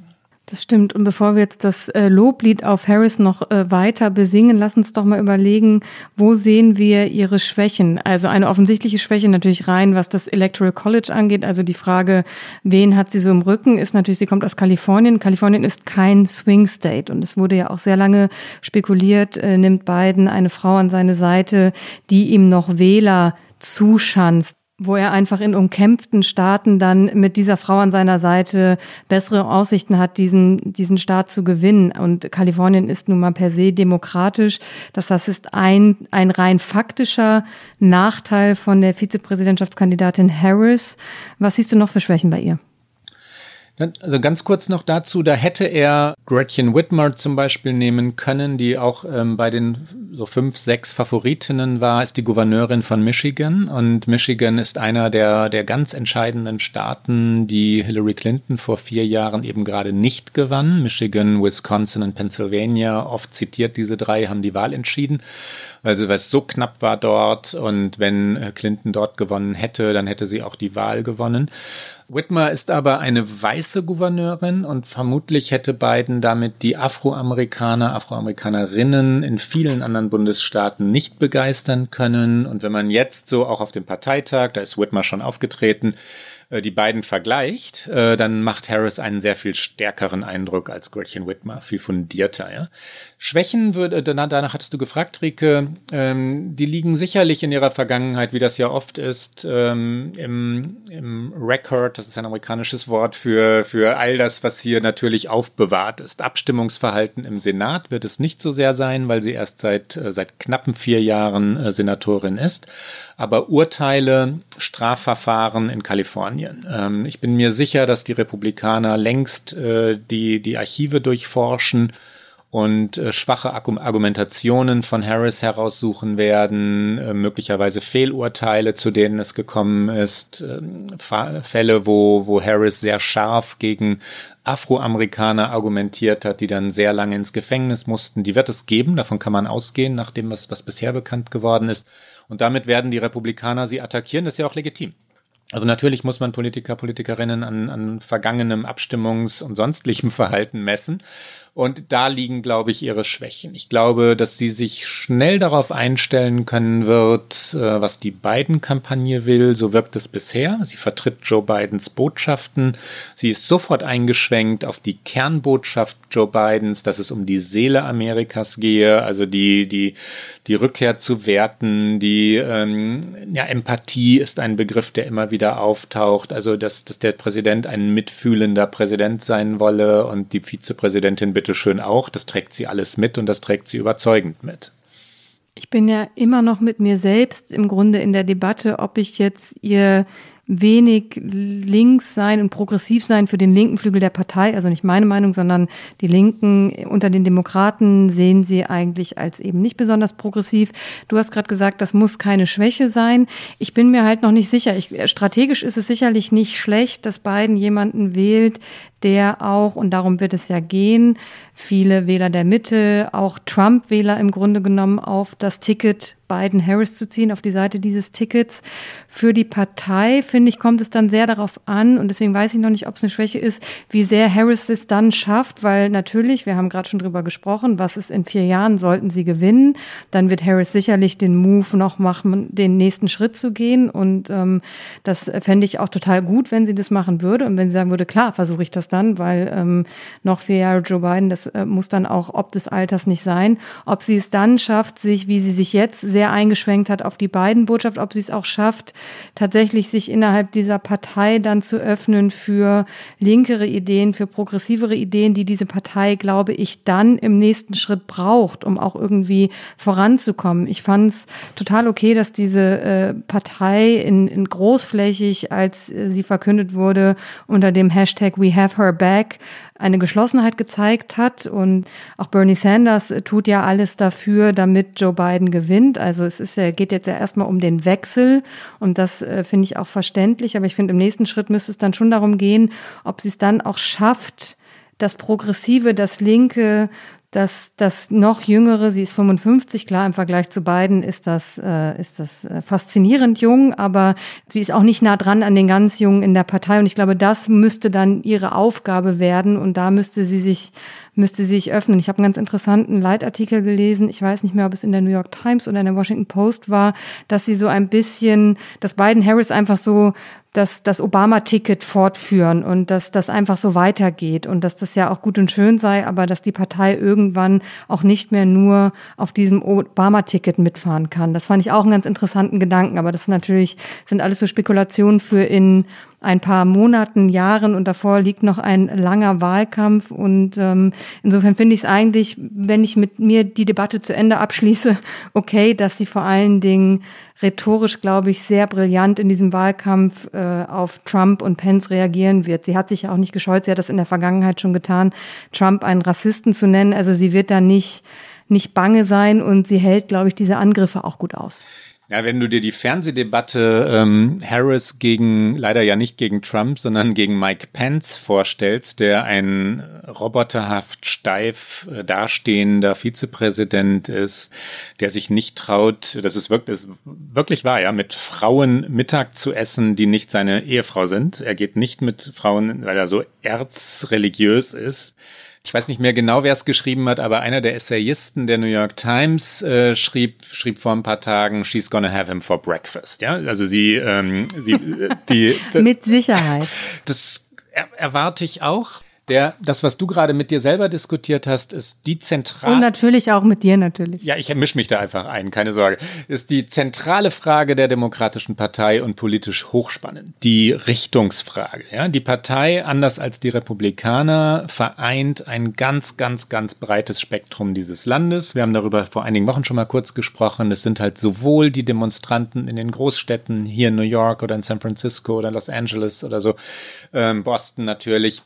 Das stimmt. Und bevor wir jetzt das äh, Loblied auf Harris noch äh, weiter besingen, lass uns doch mal überlegen, wo sehen wir ihre Schwächen? Also eine offensichtliche Schwäche natürlich rein, was das Electoral College angeht. Also die Frage, wen hat sie so im Rücken, ist natürlich, sie kommt aus Kalifornien. Kalifornien ist kein Swing State. Und es wurde ja auch sehr lange spekuliert, äh, nimmt Biden eine Frau an seine Seite, die ihm noch Wähler zuschanzt wo er einfach in umkämpften Staaten dann mit dieser Frau an seiner Seite bessere Aussichten hat, diesen, diesen Staat zu gewinnen. Und Kalifornien ist nun mal per se demokratisch. Das heißt, es ist ein, ein rein faktischer Nachteil von der Vizepräsidentschaftskandidatin Harris. Was siehst du noch für Schwächen bei ihr? Also ganz kurz noch dazu, da hätte er Gretchen Whitmer zum Beispiel nehmen können, die auch ähm, bei den so fünf, sechs Favoritinnen war, ist die Gouverneurin von Michigan. Und Michigan ist einer der, der ganz entscheidenden Staaten, die Hillary Clinton vor vier Jahren eben gerade nicht gewann. Michigan, Wisconsin und Pennsylvania, oft zitiert diese drei, haben die Wahl entschieden also weil es so knapp war dort und wenn äh, Clinton dort gewonnen hätte, dann hätte sie auch die Wahl gewonnen. Whitmer ist aber eine weiße Gouverneurin und vermutlich hätte Biden damit die Afroamerikaner, Afroamerikanerinnen in vielen anderen Bundesstaaten nicht begeistern können. Und wenn man jetzt so auch auf dem Parteitag, da ist Whitmer schon aufgetreten, äh, die beiden vergleicht, äh, dann macht Harris einen sehr viel stärkeren Eindruck als Gretchen Whitmer, viel fundierter. Ja? Schwächen würde, danach hattest du gefragt, Rike, ähm, die liegen sicherlich in ihrer Vergangenheit, wie das ja oft ist, ähm, im, im Record, das ist ein amerikanisches Wort für, für all das, was hier natürlich aufbewahrt ist. Abstimmungsverhalten im Senat wird es nicht so sehr sein, weil sie erst seit, äh, seit knappen vier Jahren äh, Senatorin ist. Aber Urteile, Strafverfahren in Kalifornien. Ähm, ich bin mir sicher, dass die Republikaner längst äh, die, die Archive durchforschen und äh, schwache Argumentationen von Harris heraussuchen werden, äh, möglicherweise Fehlurteile, zu denen es gekommen ist, äh, Fälle, wo, wo Harris sehr scharf gegen Afroamerikaner argumentiert hat, die dann sehr lange ins Gefängnis mussten. Die wird es geben, davon kann man ausgehen, nach dem, was, was bisher bekannt geworden ist. Und damit werden die Republikaner sie attackieren, das ist ja auch legitim. Also natürlich muss man Politiker, Politikerinnen an, an vergangenem Abstimmungs- und sonstlichem Verhalten messen. Und da liegen, glaube ich, ihre Schwächen. Ich glaube, dass sie sich schnell darauf einstellen können wird, äh, was die Biden-Kampagne will. So wirkt es bisher. Sie vertritt Joe Bidens Botschaften. Sie ist sofort eingeschwenkt auf die Kernbotschaft Joe Bidens, dass es um die Seele Amerikas gehe, also die, die, die Rückkehr zu Werten, die ähm, ja, Empathie ist ein Begriff, der immer wieder auftaucht. Also, dass, dass der Präsident ein mitfühlender Präsident sein wolle und die Vizepräsidentin bitteschön auch. Das trägt sie alles mit und das trägt sie überzeugend mit. Ich bin ja immer noch mit mir selbst im Grunde in der Debatte, ob ich jetzt ihr wenig links sein und progressiv sein für den linken Flügel der Partei. Also nicht meine Meinung, sondern die Linken unter den Demokraten sehen sie eigentlich als eben nicht besonders progressiv. Du hast gerade gesagt, das muss keine Schwäche sein. Ich bin mir halt noch nicht sicher. Ich, strategisch ist es sicherlich nicht schlecht, dass Biden jemanden wählt, der auch, und darum wird es ja gehen, viele Wähler der Mitte, auch Trump-Wähler im Grunde genommen auf das Ticket Biden-Harris zu ziehen, auf die Seite dieses Tickets. Für die Partei, finde ich, kommt es dann sehr darauf an, und deswegen weiß ich noch nicht, ob es eine Schwäche ist, wie sehr Harris es dann schafft, weil natürlich, wir haben gerade schon drüber gesprochen, was ist in vier Jahren, sollten sie gewinnen, dann wird Harris sicherlich den Move noch machen, den nächsten Schritt zu gehen. Und ähm, das fände ich auch total gut, wenn sie das machen würde und wenn sie sagen würde, klar, versuche ich das dann, weil ähm, noch vier Jahre Joe Biden, das äh, muss dann auch ob des Alters nicht sein. Ob sie es dann schafft, sich, wie sie sich jetzt sehr eingeschränkt hat auf die beiden Botschaft, ob sie es auch schafft, tatsächlich sich innerhalb dieser Partei dann zu öffnen für linkere Ideen, für progressivere Ideen, die diese Partei, glaube ich, dann im nächsten Schritt braucht, um auch irgendwie voranzukommen. Ich fand es total okay, dass diese äh, Partei in, in großflächig, als äh, sie verkündet wurde, unter dem Hashtag We Have Her Back eine Geschlossenheit gezeigt hat. Und auch Bernie Sanders tut ja alles dafür, damit Joe Biden gewinnt. Also es ist geht jetzt ja erstmal um den Wechsel und das äh, finde ich auch verständlich. Aber ich finde, im nächsten Schritt müsste es dann schon darum gehen, ob sie es dann auch schafft, das Progressive, das Linke dass das noch jüngere, sie ist 55, klar, im Vergleich zu beiden ist das, äh, ist das äh, faszinierend jung, aber sie ist auch nicht nah dran an den ganz Jungen in der Partei und ich glaube, das müsste dann ihre Aufgabe werden und da müsste sie sich müsste sie sich öffnen. Ich habe einen ganz interessanten Leitartikel gelesen. Ich weiß nicht mehr, ob es in der New York Times oder in der Washington Post war, dass sie so ein bisschen, dass Biden Harris einfach so das, das Obama-Ticket fortführen und dass das einfach so weitergeht und dass das ja auch gut und schön sei, aber dass die Partei irgendwann auch nicht mehr nur auf diesem Obama-Ticket mitfahren kann. Das fand ich auch einen ganz interessanten Gedanken, aber das natürlich sind alles so Spekulationen für in ein paar Monaten, Jahren und davor liegt noch ein langer Wahlkampf. Und ähm, insofern finde ich es eigentlich, wenn ich mit mir die Debatte zu Ende abschließe, okay, dass sie vor allen Dingen rhetorisch, glaube ich, sehr brillant in diesem Wahlkampf äh, auf Trump und Pence reagieren wird. Sie hat sich ja auch nicht gescheut, sie hat das in der Vergangenheit schon getan, Trump einen Rassisten zu nennen. Also sie wird da nicht, nicht bange sein und sie hält, glaube ich, diese Angriffe auch gut aus. Ja, wenn du dir die Fernsehdebatte ähm, Harris gegen, leider ja nicht gegen Trump, sondern gegen Mike Pence vorstellst, der ein roboterhaft steif äh, dastehender Vizepräsident ist, der sich nicht traut, das ist wirklich, ist wirklich wahr, ja, mit Frauen Mittag zu essen, die nicht seine Ehefrau sind. Er geht nicht mit Frauen, weil er so erzreligiös ist ich weiß nicht mehr genau, wer es geschrieben hat, aber einer der Essayisten der New York Times äh, schrieb, schrieb vor ein paar Tagen, she's gonna have him for breakfast. Ja, also sie, ähm, sie, äh, die, mit Sicherheit. Das er, erwarte ich auch der, das, was du gerade mit dir selber diskutiert hast, ist die zentrale. Und natürlich auch mit dir natürlich. Ja, ich mische mich da einfach ein, keine Sorge. Ist die zentrale Frage der Demokratischen Partei und politisch hochspannend. Die Richtungsfrage. Ja, die Partei, anders als die Republikaner, vereint ein ganz, ganz, ganz breites Spektrum dieses Landes. Wir haben darüber vor einigen Wochen schon mal kurz gesprochen. Es sind halt sowohl die Demonstranten in den Großstädten hier in New York oder in San Francisco oder Los Angeles oder so, ähm, Boston natürlich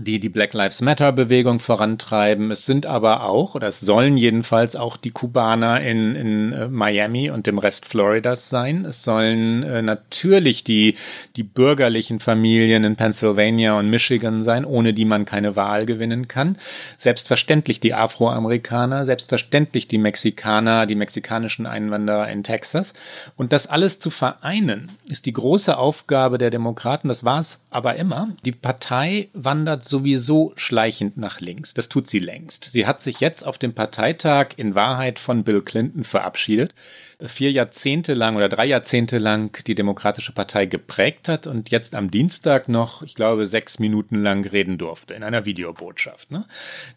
die die Black Lives Matter Bewegung vorantreiben. Es sind aber auch, oder es sollen jedenfalls auch die Kubaner in, in äh, Miami und dem Rest Floridas sein. Es sollen äh, natürlich die, die bürgerlichen Familien in Pennsylvania und Michigan sein, ohne die man keine Wahl gewinnen kann. Selbstverständlich die Afroamerikaner, selbstverständlich die Mexikaner, die mexikanischen Einwanderer in Texas. Und das alles zu vereinen, ist die große Aufgabe der Demokraten. Das war es aber immer. Die Partei wandert sowieso schleichend nach links. Das tut sie längst. Sie hat sich jetzt auf dem Parteitag in Wahrheit von Bill Clinton verabschiedet vier Jahrzehnte lang oder drei Jahrzehnte lang die Demokratische Partei geprägt hat und jetzt am Dienstag noch, ich glaube, sechs Minuten lang reden durfte in einer Videobotschaft. Ne?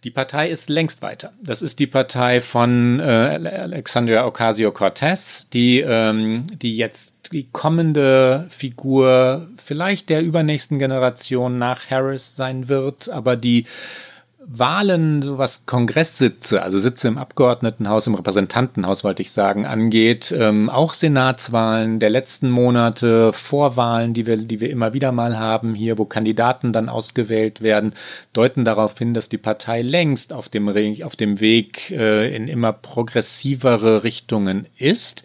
Die Partei ist längst weiter. Das ist die Partei von äh, Alexandria Ocasio-Cortez, die, ähm, die jetzt die kommende Figur vielleicht der übernächsten Generation nach Harris sein wird, aber die Wahlen, so was Kongresssitze, also Sitze im Abgeordnetenhaus, im Repräsentantenhaus, wollte ich sagen, angeht, ähm, auch Senatswahlen der letzten Monate, Vorwahlen, die wir, die wir immer wieder mal haben hier, wo Kandidaten dann ausgewählt werden, deuten darauf hin, dass die Partei längst auf dem, auf dem Weg äh, in immer progressivere Richtungen ist,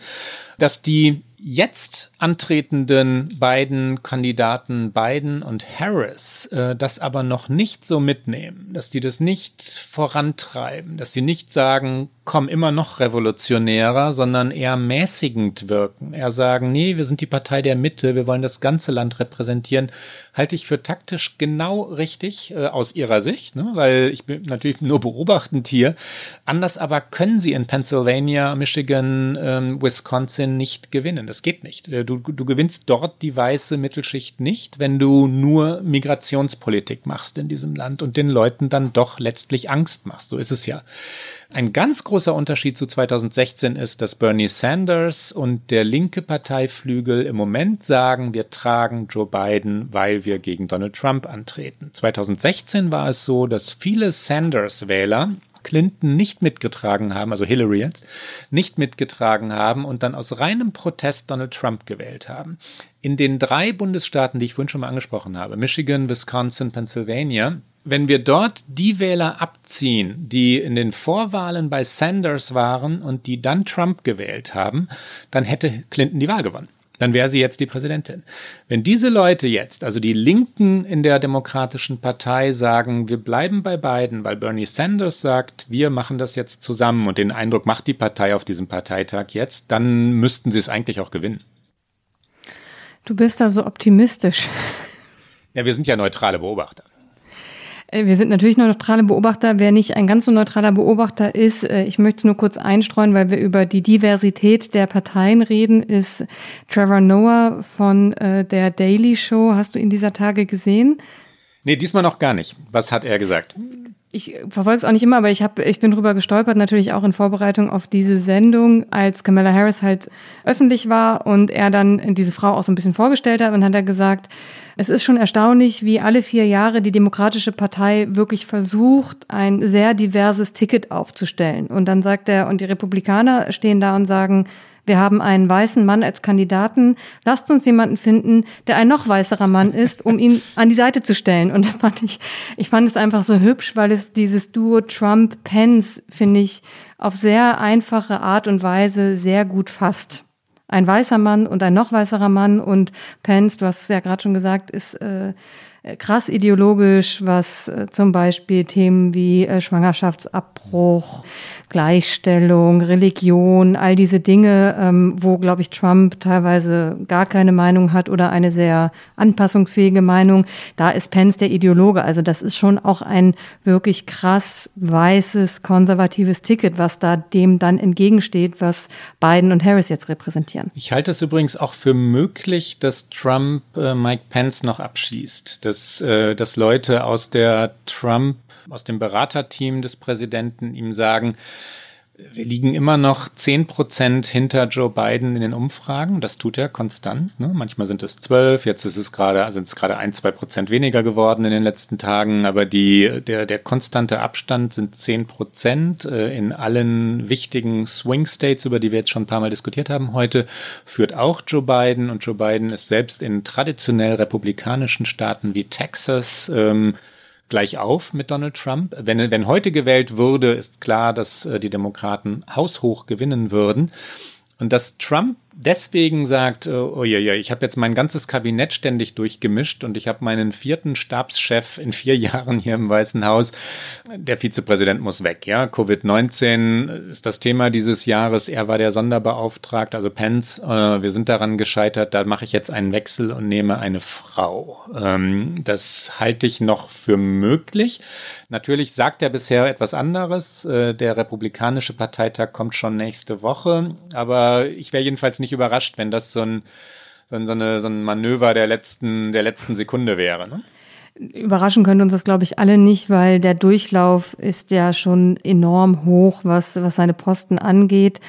dass die jetzt antretenden beiden Kandidaten Biden und Harris äh, das aber noch nicht so mitnehmen, dass die das nicht vorantreiben, dass sie nicht sagen, komm immer noch revolutionärer, sondern eher mäßigend wirken. Eher sagen, nee, wir sind die Partei der Mitte, wir wollen das ganze Land repräsentieren, halte ich für taktisch genau richtig äh, aus ihrer Sicht, ne? weil ich bin natürlich nur beobachtend hier. Anders aber können sie in Pennsylvania, Michigan, ähm, Wisconsin nicht gewinnen. Das geht nicht. Äh, du, du gewinnst dort die weiße Mittelschicht nicht, wenn du nur Migrationspolitik machst in diesem Land und den Leuten dann doch letztlich Angst machst. So ist es ja. Ein ganz großer Unterschied zu 2016 ist, dass Bernie Sanders und der linke Parteiflügel im Moment sagen, wir tragen Joe Biden, weil wir gegen Donald Trump antreten. 2016 war es so, dass viele Sanders-Wähler Clinton nicht mitgetragen haben, also Hillary jetzt, nicht mitgetragen haben und dann aus reinem Protest Donald Trump gewählt haben. In den drei Bundesstaaten, die ich vorhin schon mal angesprochen habe, Michigan, Wisconsin, Pennsylvania, wenn wir dort die Wähler abziehen, die in den Vorwahlen bei Sanders waren und die dann Trump gewählt haben, dann hätte Clinton die Wahl gewonnen dann wäre sie jetzt die Präsidentin. Wenn diese Leute jetzt, also die Linken in der Demokratischen Partei, sagen, wir bleiben bei beiden, weil Bernie Sanders sagt, wir machen das jetzt zusammen und den Eindruck macht die Partei auf diesem Parteitag jetzt, dann müssten sie es eigentlich auch gewinnen. Du bist da so optimistisch. Ja, wir sind ja neutrale Beobachter. Äh, wir sind natürlich nur neutrale Beobachter. Wer nicht ein ganz so neutraler Beobachter ist, äh, ich möchte es nur kurz einstreuen, weil wir über die Diversität der Parteien reden, ist Trevor Noah von äh, der Daily Show. Hast du ihn dieser Tage gesehen? Nee, diesmal noch gar nicht. Was hat er gesagt? Ich verfolge es auch nicht immer, aber ich, hab, ich bin drüber gestolpert, natürlich auch in Vorbereitung auf diese Sendung, als Kamala Harris halt öffentlich war und er dann diese Frau auch so ein bisschen vorgestellt hat und hat er gesagt, es ist schon erstaunlich, wie alle vier Jahre die Demokratische Partei wirklich versucht, ein sehr diverses Ticket aufzustellen. Und dann sagt er, und die Republikaner stehen da und sagen, wir haben einen weißen Mann als Kandidaten. Lasst uns jemanden finden, der ein noch weißerer Mann ist, um ihn an die Seite zu stellen. Und da fand ich, ich fand es einfach so hübsch, weil es dieses Duo Trump-Pence, finde ich, auf sehr einfache Art und Weise sehr gut fasst ein weißer Mann und ein noch weißerer Mann und Pence, du hast es ja gerade schon gesagt, ist äh, krass ideologisch, was äh, zum Beispiel Themen wie äh, Schwangerschaftsabbruch, Gleichstellung, Religion, all diese Dinge, ähm, wo, glaube ich, Trump teilweise gar keine Meinung hat oder eine sehr anpassungsfähige Meinung. Da ist Pence der Ideologe. Also das ist schon auch ein wirklich krass weißes, konservatives Ticket, was da dem dann entgegensteht, was Biden und Harris jetzt repräsentieren. Ich halte es übrigens auch für möglich, dass Trump äh, Mike Pence noch abschießt, dass, äh, dass Leute aus der Trump aus dem Beraterteam des Präsidenten ihm sagen, wir liegen immer noch zehn Prozent hinter Joe Biden in den Umfragen. Das tut er konstant. Ne? Manchmal sind es zwölf, jetzt ist es gerade, sind es gerade ein, zwei Prozent weniger geworden in den letzten Tagen. Aber die, der, der konstante Abstand sind zehn Prozent äh, in allen wichtigen Swing States, über die wir jetzt schon ein paar Mal diskutiert haben heute, führt auch Joe Biden. Und Joe Biden ist selbst in traditionell republikanischen Staaten wie Texas ähm, gleich auf mit Donald Trump. Wenn, wenn heute gewählt würde, ist klar, dass äh, die Demokraten haushoch gewinnen würden. Und dass Trump deswegen sagt, äh, oh ja, ja, ich habe jetzt mein ganzes Kabinett ständig durchgemischt und ich habe meinen vierten Stabschef in vier Jahren hier im Weißen Haus. Der Vizepräsident muss weg, ja. Covid-19 ist das Thema dieses Jahres. Er war der Sonderbeauftragte, also Pence. Äh, wir sind daran gescheitert. Da mache ich jetzt einen Wechsel und nehme eine Frau. Ähm, das halte ich noch für möglich. Natürlich sagt er bisher etwas anderes. Äh, der Republikanische Parteitag kommt schon nächste Woche. Aber ich wäre jedenfalls nicht überrascht, wenn das so ein, so, ein, so, eine, so ein Manöver der letzten, der letzten Sekunde wäre. Ne? Überraschen könnte uns das, glaube ich, alle nicht, weil der Durchlauf ist ja schon enorm hoch, was, was seine Posten angeht.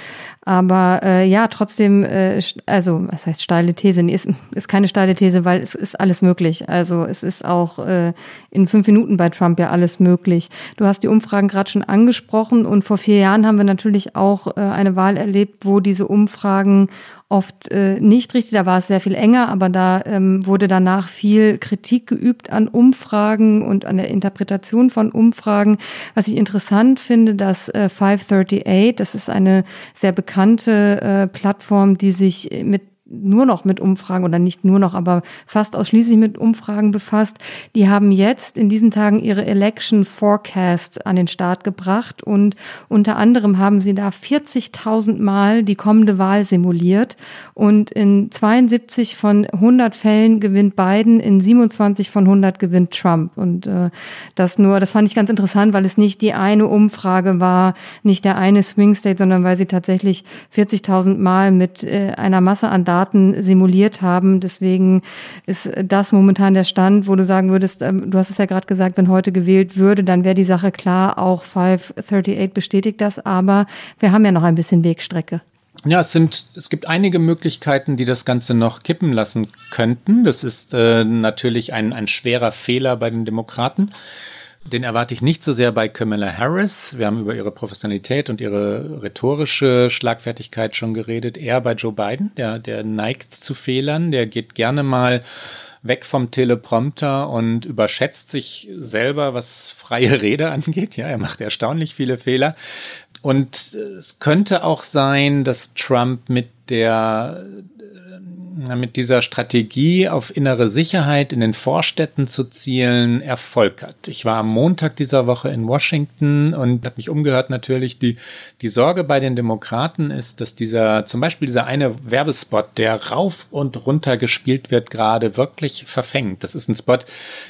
Aber äh, ja, trotzdem, äh, also was heißt steile These? Nee, ist, ist keine steile These, weil es ist alles möglich. Also es ist auch äh, in fünf Minuten bei Trump ja alles möglich. Du hast die Umfragen gerade schon angesprochen und vor vier Jahren haben wir natürlich auch äh, eine Wahl erlebt, wo diese Umfragen oft äh, nicht richtig. Da war es sehr viel enger, aber da ähm, wurde danach viel Kritik geübt an Umfragen und an der Interpretation von Umfragen. Was ich interessant finde, dass äh, 538, das ist eine sehr bekannte äh, Plattform, die sich mit nur noch mit Umfragen oder nicht nur noch, aber fast ausschließlich mit Umfragen befasst. Die haben jetzt in diesen Tagen ihre Election Forecast an den Start gebracht und unter anderem haben sie da 40.000 Mal die kommende Wahl simuliert und in 72 von 100 Fällen gewinnt Biden, in 27 von 100 gewinnt Trump und äh, das nur, das fand ich ganz interessant, weil es nicht die eine Umfrage war, nicht der eine Swing State, sondern weil sie tatsächlich 40.000 Mal mit äh, einer Masse an Daten Daten simuliert haben. Deswegen ist das momentan der Stand, wo du sagen würdest, ähm, du hast es ja gerade gesagt, wenn heute gewählt würde, dann wäre die Sache klar, auch 538 bestätigt das, aber wir haben ja noch ein bisschen Wegstrecke. Ja, es sind, es gibt einige Möglichkeiten, die das Ganze noch kippen lassen könnten. Das ist äh, natürlich ein, ein schwerer Fehler bei den Demokraten. Den erwarte ich nicht so sehr bei Kamala Harris. Wir haben über ihre Professionalität und ihre rhetorische Schlagfertigkeit schon geredet. Eher bei Joe Biden, der, der neigt zu Fehlern, der geht gerne mal weg vom Teleprompter und überschätzt sich selber, was freie Rede angeht. Ja, er macht erstaunlich viele Fehler. Und es könnte auch sein, dass Trump mit der mit dieser Strategie auf innere Sicherheit in den Vorstädten zu zielen Erfolg hat. Ich war am Montag dieser Woche in Washington und habe mich umgehört natürlich. Die, die Sorge bei den Demokraten ist, dass dieser, zum Beispiel dieser eine Werbespot, der rauf und runter gespielt wird, gerade wirklich verfängt. Das ist ein Spot,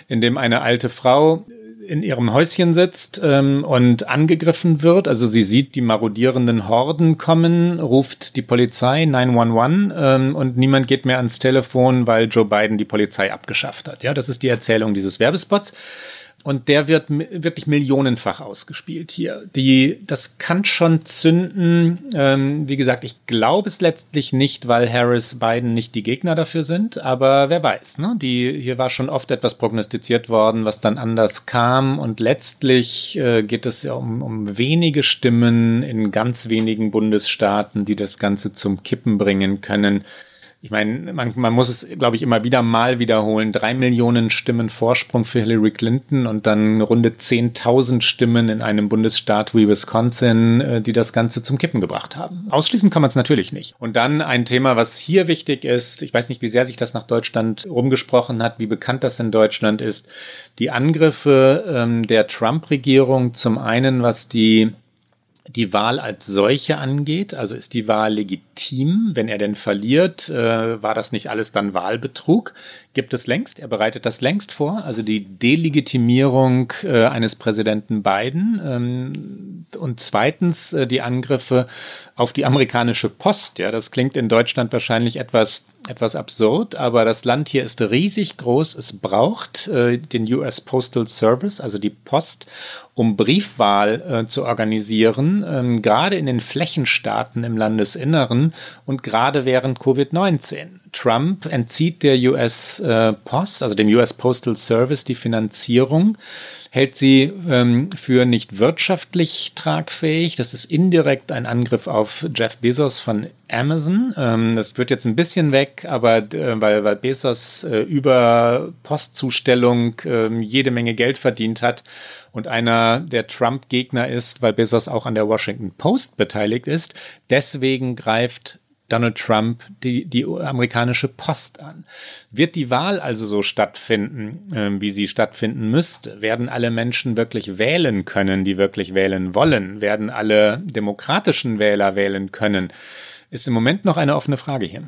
in dem eine alte Frau in ihrem Häuschen sitzt ähm, und angegriffen wird. Also sie sieht die marodierenden Horden kommen, ruft die Polizei 911 ähm, und niemand geht mehr ans Telefon, weil Joe Biden die Polizei abgeschafft hat. Ja, das ist die Erzählung dieses Werbespots. Und der wird wirklich millionenfach ausgespielt hier. Die, das kann schon zünden. Ähm, wie gesagt, ich glaube es letztlich nicht, weil Harris Biden nicht die Gegner dafür sind. Aber wer weiß, ne? Die, hier war schon oft etwas prognostiziert worden, was dann anders kam. Und letztlich äh, geht es ja um, um wenige Stimmen in ganz wenigen Bundesstaaten, die das Ganze zum Kippen bringen können ich meine, man, man muss es, glaube ich, immer wieder mal wiederholen. Drei Millionen Stimmen Vorsprung für Hillary Clinton und dann runde 10.000 Stimmen in einem Bundesstaat wie Wisconsin, äh, die das Ganze zum Kippen gebracht haben. Ausschließen kann man es natürlich nicht. Und dann ein Thema, was hier wichtig ist, ich weiß nicht, wie sehr sich das nach Deutschland rumgesprochen hat, wie bekannt das in Deutschland ist, die Angriffe ähm, der Trump-Regierung zum einen, was die die Wahl als solche angeht. Also ist die Wahl legitim? Wenn er denn verliert, äh, war das nicht alles dann Wahlbetrug? Gibt es längst, er bereitet das längst vor, also die Delegitimierung äh, eines Präsidenten Biden. Ähm, und zweitens äh, die Angriffe auf die amerikanische Post. Ja, das klingt in Deutschland wahrscheinlich etwas etwas absurd, aber das Land hier ist riesig groß. Es braucht äh, den US Postal Service, also die Post, um Briefwahl äh, zu organisieren, ähm, gerade in den Flächenstaaten im Landesinneren und gerade während Covid-19. Trump entzieht der US äh, Post, also dem US Postal Service, die Finanzierung hält sie ähm, für nicht wirtschaftlich tragfähig. Das ist indirekt ein Angriff auf Jeff Bezos von Amazon. Ähm, das wird jetzt ein bisschen weg, aber äh, weil, weil Bezos äh, über Postzustellung äh, jede Menge Geld verdient hat und einer der Trump-Gegner ist, weil Bezos auch an der Washington Post beteiligt ist. Deswegen greift Donald Trump die, die amerikanische Post an. Wird die Wahl also so stattfinden, äh, wie sie stattfinden müsste? Werden alle Menschen wirklich wählen können, die wirklich wählen wollen? Werden alle demokratischen Wähler wählen können? Ist im Moment noch eine offene Frage hier.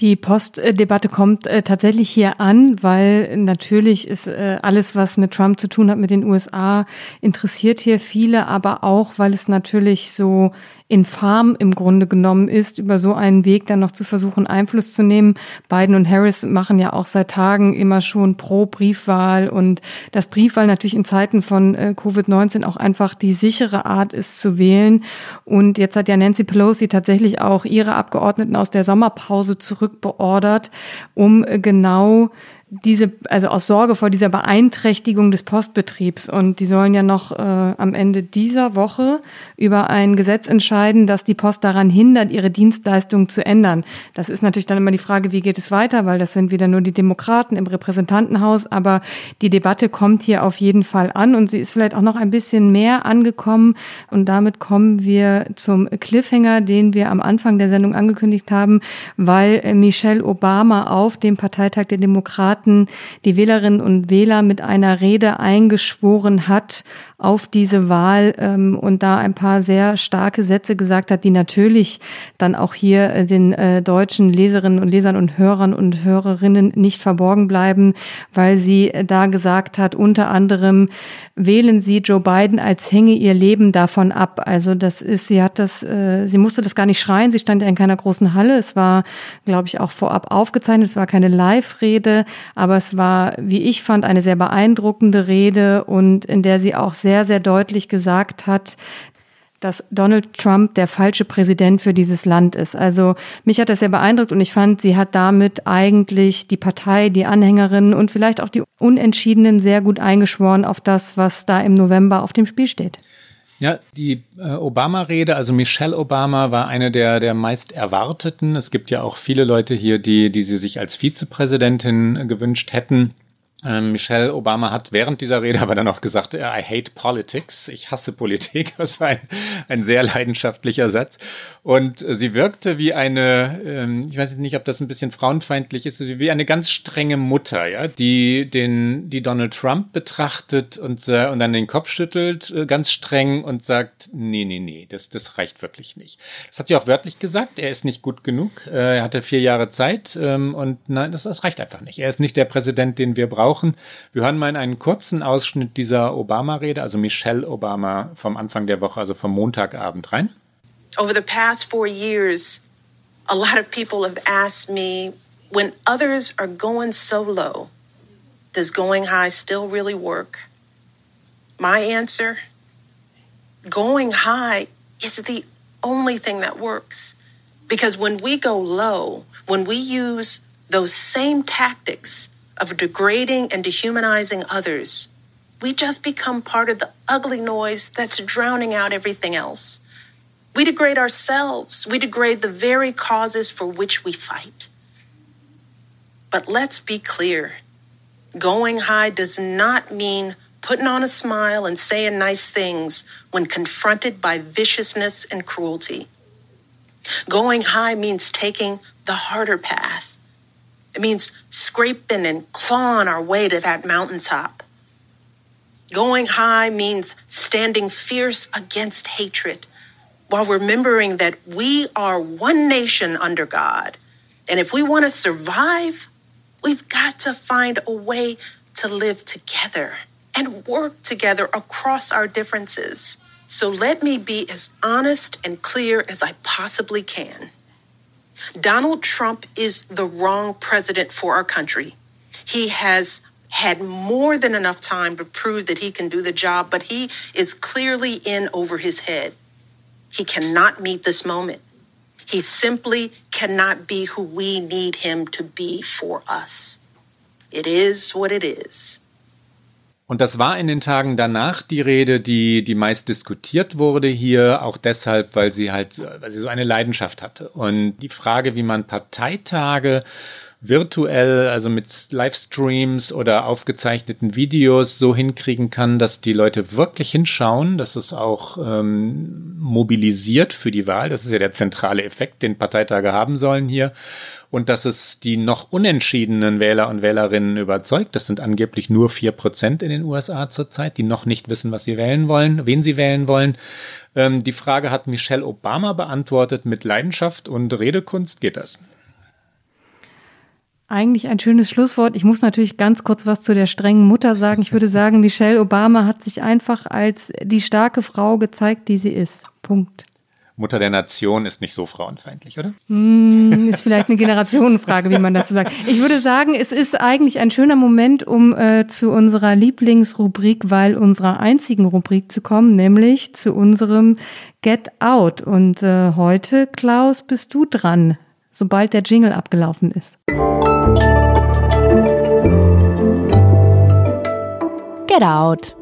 Die Postdebatte kommt äh, tatsächlich hier an, weil natürlich ist äh, alles, was mit Trump zu tun hat, mit den USA, interessiert hier viele, aber auch, weil es natürlich so infam im Grunde genommen ist, über so einen Weg dann noch zu versuchen, Einfluss zu nehmen. Biden und Harris machen ja auch seit Tagen immer schon pro Briefwahl und dass Briefwahl natürlich in Zeiten von äh, Covid-19 auch einfach die sichere Art ist zu wählen. Und jetzt hat ja Nancy Pelosi tatsächlich auch ihre Abgeordneten aus der Sommerpause zurückbeordert, um äh, genau diese, also aus Sorge vor dieser Beeinträchtigung des Postbetriebs. Und die sollen ja noch äh, am Ende dieser Woche über ein Gesetz entscheiden, das die Post daran hindert, ihre Dienstleistungen zu ändern. Das ist natürlich dann immer die Frage, wie geht es weiter, weil das sind wieder nur die Demokraten im Repräsentantenhaus. Aber die Debatte kommt hier auf jeden Fall an und sie ist vielleicht auch noch ein bisschen mehr angekommen. Und damit kommen wir zum Cliffhanger, den wir am Anfang der Sendung angekündigt haben, weil Michelle Obama auf dem Parteitag der Demokraten Staaten die Wählerinnen und Wähler mit einer Rede eingeschworen hat auf diese Wahl ähm, und da ein paar sehr starke Sätze gesagt hat, die natürlich dann auch hier äh, den äh, deutschen Leserinnen und Lesern und Hörern und Hörerinnen nicht verborgen bleiben, weil sie äh, da gesagt hat, unter anderem, wählen Sie Joe Biden, als hänge ihr Leben davon ab. Also das ist, sie hat das, äh, sie musste das gar nicht schreien, sie stand ja in keiner großen Halle. Es war, glaube ich, auch vorab aufgezeichnet, es war keine Live-Rede, aber es war, wie ich fand, eine sehr beeindruckende Rede und in der sie auch sehr sehr, sehr deutlich gesagt hat, dass Donald Trump der falsche Präsident für dieses Land ist. Also mich hat das sehr beeindruckt und ich fand, sie hat damit eigentlich die Partei, die Anhängerinnen und vielleicht auch die Unentschiedenen sehr gut eingeschworen auf das, was da im November auf dem Spiel steht. Ja, die äh, Obama-Rede, also Michelle Obama war eine der, der meist erwarteten. Es gibt ja auch viele Leute hier, die, die sie sich als Vizepräsidentin gewünscht hätten. Ähm, Michelle Obama hat während dieser Rede aber dann auch gesagt, I hate politics, ich hasse Politik. Das war ein, ein sehr leidenschaftlicher Satz. Und äh, sie wirkte wie eine, ähm, ich weiß nicht, ob das ein bisschen frauenfeindlich ist, wie eine ganz strenge Mutter, ja, die den, die Donald Trump betrachtet und, äh, und dann den Kopf schüttelt, äh, ganz streng und sagt, nee, nee, nee, das, das reicht wirklich nicht. Das hat sie auch wörtlich gesagt, er ist nicht gut genug, er hatte vier Jahre Zeit ähm, und nein, das, das reicht einfach nicht. Er ist nicht der Präsident, den wir brauchen brauchen. Wir hören mal in einen kurzen Ausschnitt dieser Obama-Rede, also Michelle Obama vom Anfang der Woche, also vom Montagabend rein. Over the past four years, a lot of people have asked me when others are going so low, does going high still really work? My answer going high is the only thing that works. Because when we go low, when we use those same tactics of degrading and dehumanizing others, we just become part of the ugly noise that's drowning out everything else. We degrade ourselves. We degrade the very causes for which we fight. But let's be clear going high does not mean putting on a smile and saying nice things when confronted by viciousness and cruelty. Going high means taking the harder path it means scraping and clawing our way to that mountaintop. Going high means standing fierce against hatred while remembering that we are one nation under God. And if we want to survive, we've got to find a way to live together and work together across our differences. So let me be as honest and clear as I possibly can. Donald Trump is the wrong president for our country. He has had more than enough time to prove that he can do the job, but he is clearly in over his head. He cannot meet this moment. He simply cannot be who we need him to be for us. It is what it is. Und das war in den Tagen danach die Rede, die, die meist diskutiert wurde hier, auch deshalb, weil sie halt, weil sie so eine Leidenschaft hatte. Und die Frage, wie man Parteitage virtuell, also mit Livestreams oder aufgezeichneten Videos so hinkriegen kann, dass die Leute wirklich hinschauen, dass es auch ähm, mobilisiert für die Wahl. Das ist ja der zentrale Effekt, den Parteitage haben sollen hier. Und dass es die noch unentschiedenen Wähler und Wählerinnen überzeugt. Das sind angeblich nur vier Prozent in den USA zurzeit, die noch nicht wissen, was sie wählen wollen, wen sie wählen wollen. Ähm, die Frage hat Michelle Obama beantwortet mit Leidenschaft und Redekunst. Geht das? Eigentlich ein schönes Schlusswort. Ich muss natürlich ganz kurz was zu der strengen Mutter sagen. Ich würde sagen, Michelle Obama hat sich einfach als die starke Frau gezeigt, die sie ist. Punkt. Mutter der Nation ist nicht so frauenfeindlich, oder? Mm, ist vielleicht eine Generationenfrage, wie man dazu sagt. Ich würde sagen, es ist eigentlich ein schöner Moment, um äh, zu unserer Lieblingsrubrik, weil unserer einzigen Rubrik zu kommen, nämlich zu unserem Get Out. Und äh, heute, Klaus, bist du dran, sobald der Jingle abgelaufen ist. Get Out.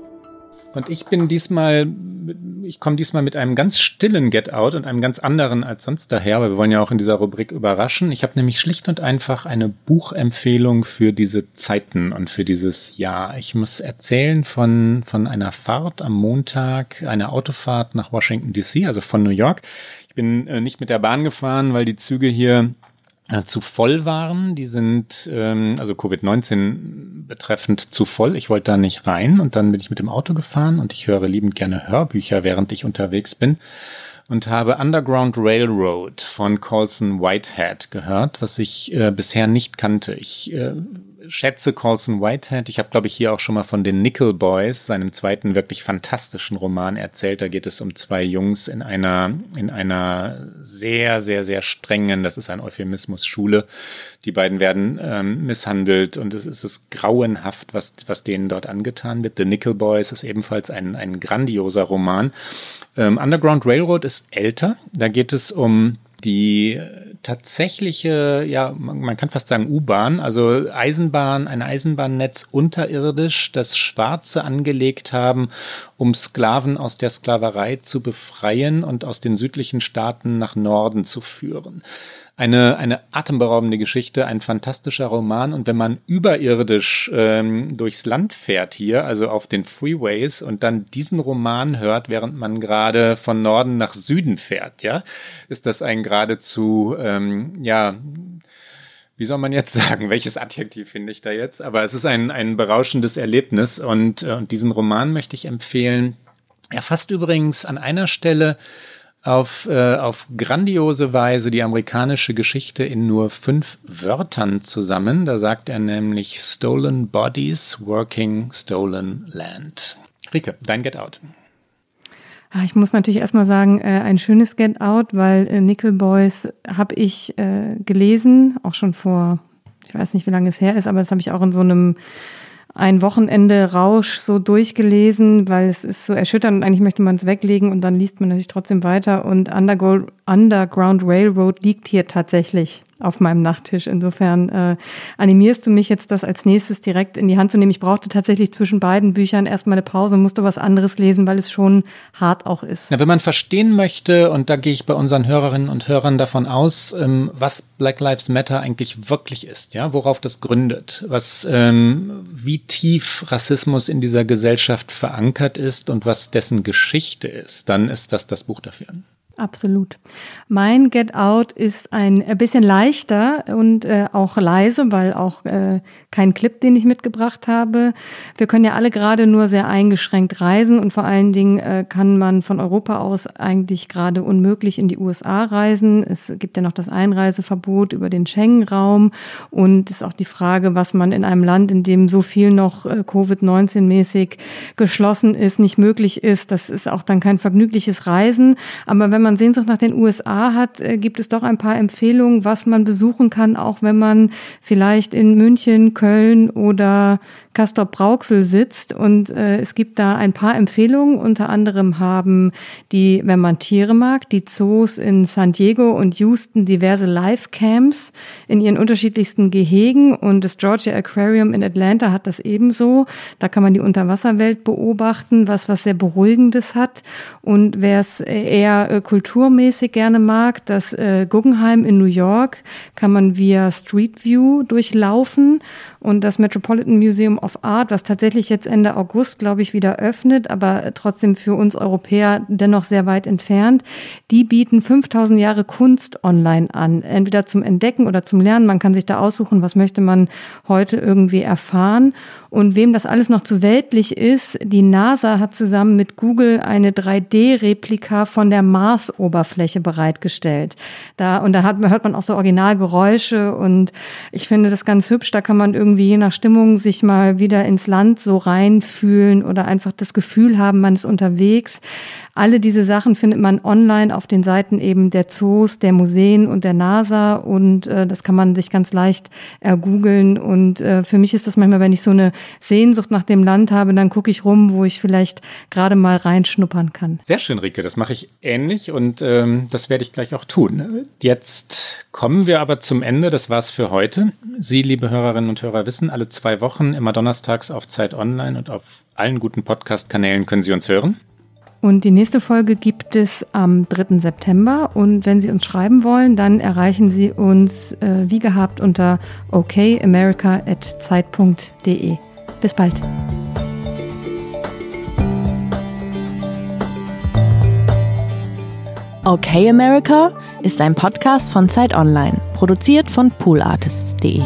Und ich bin diesmal, ich komme diesmal mit einem ganz stillen Get Out und einem ganz anderen als sonst daher, aber wir wollen ja auch in dieser Rubrik überraschen. Ich habe nämlich schlicht und einfach eine Buchempfehlung für diese Zeiten und für dieses Jahr. Ich muss erzählen von, von einer Fahrt am Montag, einer Autofahrt nach Washington DC, also von New York. Ich bin äh, nicht mit der Bahn gefahren, weil die Züge hier zu voll waren. Die sind, ähm, also Covid-19 betreffend, zu voll. Ich wollte da nicht rein und dann bin ich mit dem Auto gefahren und ich höre liebend gerne Hörbücher, während ich unterwegs bin und habe Underground Railroad von Colson Whitehead gehört, was ich äh, bisher nicht kannte. Ich äh, schätze Colson Whitehead. Ich habe, glaube ich, hier auch schon mal von den Nickel Boys, seinem zweiten wirklich fantastischen Roman erzählt. Da geht es um zwei Jungs in einer, in einer sehr, sehr, sehr strengen, das ist ein Euphemismus, Schule. Die beiden werden ähm, misshandelt und es, es ist grauenhaft, was, was denen dort angetan wird. The Nickel Boys ist ebenfalls ein, ein grandioser Roman. Ähm, Underground Railroad ist älter. Da geht es um die tatsächliche, ja, man kann fast sagen U-Bahn, also Eisenbahn, ein Eisenbahnnetz unterirdisch, das Schwarze angelegt haben, um Sklaven aus der Sklaverei zu befreien und aus den südlichen Staaten nach Norden zu führen eine, eine atemberaubende Geschichte, ein fantastischer Roman. Und wenn man überirdisch ähm, durchs Land fährt hier, also auf den Freeways, und dann diesen Roman hört, während man gerade von Norden nach Süden fährt, ja, ist das ein geradezu, ähm, ja, wie soll man jetzt sagen, welches Adjektiv finde ich da jetzt? Aber es ist ein, ein berauschendes Erlebnis und, äh, und diesen Roman möchte ich empfehlen. Er fasst übrigens an einer Stelle auf, äh, auf grandiose Weise die amerikanische Geschichte in nur fünf Wörtern zusammen. Da sagt er nämlich Stolen Bodies, Working Stolen Land. Rike, dein Get Out. Ah, ich muss natürlich erstmal sagen, äh, ein schönes Get Out, weil äh, Nickel Boys habe ich äh, gelesen, auch schon vor, ich weiß nicht, wie lange es her ist, aber das habe ich auch in so einem ein Wochenende Rausch so durchgelesen, weil es ist so erschütternd und eigentlich möchte man es weglegen und dann liest man natürlich trotzdem weiter. Und Underground, Underground Railroad liegt hier tatsächlich auf meinem Nachttisch. Insofern äh, animierst du mich jetzt, das als nächstes direkt in die Hand zu nehmen. Ich brauchte tatsächlich zwischen beiden Büchern erstmal eine Pause und musste was anderes lesen, weil es schon hart auch ist. Ja, wenn man verstehen möchte, und da gehe ich bei unseren Hörerinnen und Hörern davon aus, ähm, was Black Lives Matter eigentlich wirklich ist, ja, worauf das gründet, was ähm, wie tief Rassismus in dieser Gesellschaft verankert ist und was dessen Geschichte ist, dann ist das das Buch dafür. Absolut. Mein Get Out ist ein bisschen leichter und äh, auch leise, weil auch äh, kein Clip, den ich mitgebracht habe. Wir können ja alle gerade nur sehr eingeschränkt reisen und vor allen Dingen äh, kann man von Europa aus eigentlich gerade unmöglich in die USA reisen. Es gibt ja noch das Einreiseverbot über den Schengen-Raum und ist auch die Frage, was man in einem Land, in dem so viel noch äh, Covid-19-mäßig geschlossen ist, nicht möglich ist. Das ist auch dann kein vergnügliches Reisen. Aber wenn man man Sehnsucht nach den USA hat, äh, gibt es doch ein paar Empfehlungen, was man besuchen kann, auch wenn man vielleicht in München, Köln oder Castor Brauxel sitzt. Und äh, es gibt da ein paar Empfehlungen. Unter anderem haben die, wenn man Tiere mag, die Zoos in San Diego und Houston diverse Live-Camps in ihren unterschiedlichsten Gehegen. Und das Georgia Aquarium in Atlanta hat das ebenso. Da kann man die Unterwasserwelt beobachten, was was sehr Beruhigendes hat. Und wer es eher äh, kulturmäßig gerne mag, das äh, Guggenheim in New York kann man via Street View durchlaufen und das Metropolitan Museum of Art, was tatsächlich jetzt Ende August, glaube ich, wieder öffnet, aber trotzdem für uns Europäer dennoch sehr weit entfernt, die bieten 5000 Jahre Kunst online an, entweder zum Entdecken oder zum Lernen. Man kann sich da aussuchen, was möchte man heute irgendwie erfahren. Und wem das alles noch zu weltlich ist, die NASA hat zusammen mit Google eine 3D-Replika von der Mars-Oberfläche bereitgestellt. Da, und da hat, hört man auch so Originalgeräusche und ich finde das ganz hübsch. Da kann man irgendwie je nach Stimmung sich mal wieder ins Land so reinfühlen oder einfach das Gefühl haben, man ist unterwegs. Alle diese Sachen findet man online auf den Seiten eben der Zoos, der Museen und der NASA und äh, das kann man sich ganz leicht ergoogeln und äh, für mich ist das manchmal, wenn ich so eine Sehnsucht nach dem Land habe, dann gucke ich rum, wo ich vielleicht gerade mal reinschnuppern kann. Sehr schön, Rike, das mache ich ähnlich und ähm, das werde ich gleich auch tun. Jetzt kommen wir aber zum Ende, das war's für heute. Sie, liebe Hörerinnen und Hörer, wissen, alle zwei Wochen, immer donnerstags auf Zeit Online und auf allen guten Podcast-Kanälen können Sie uns hören. Und die nächste Folge gibt es am 3. September. Und wenn Sie uns schreiben wollen, dann erreichen Sie uns äh, wie gehabt unter okamerica.zeit.de. Bis bald. Okay America ist ein Podcast von Zeit Online, produziert von poolartists.de.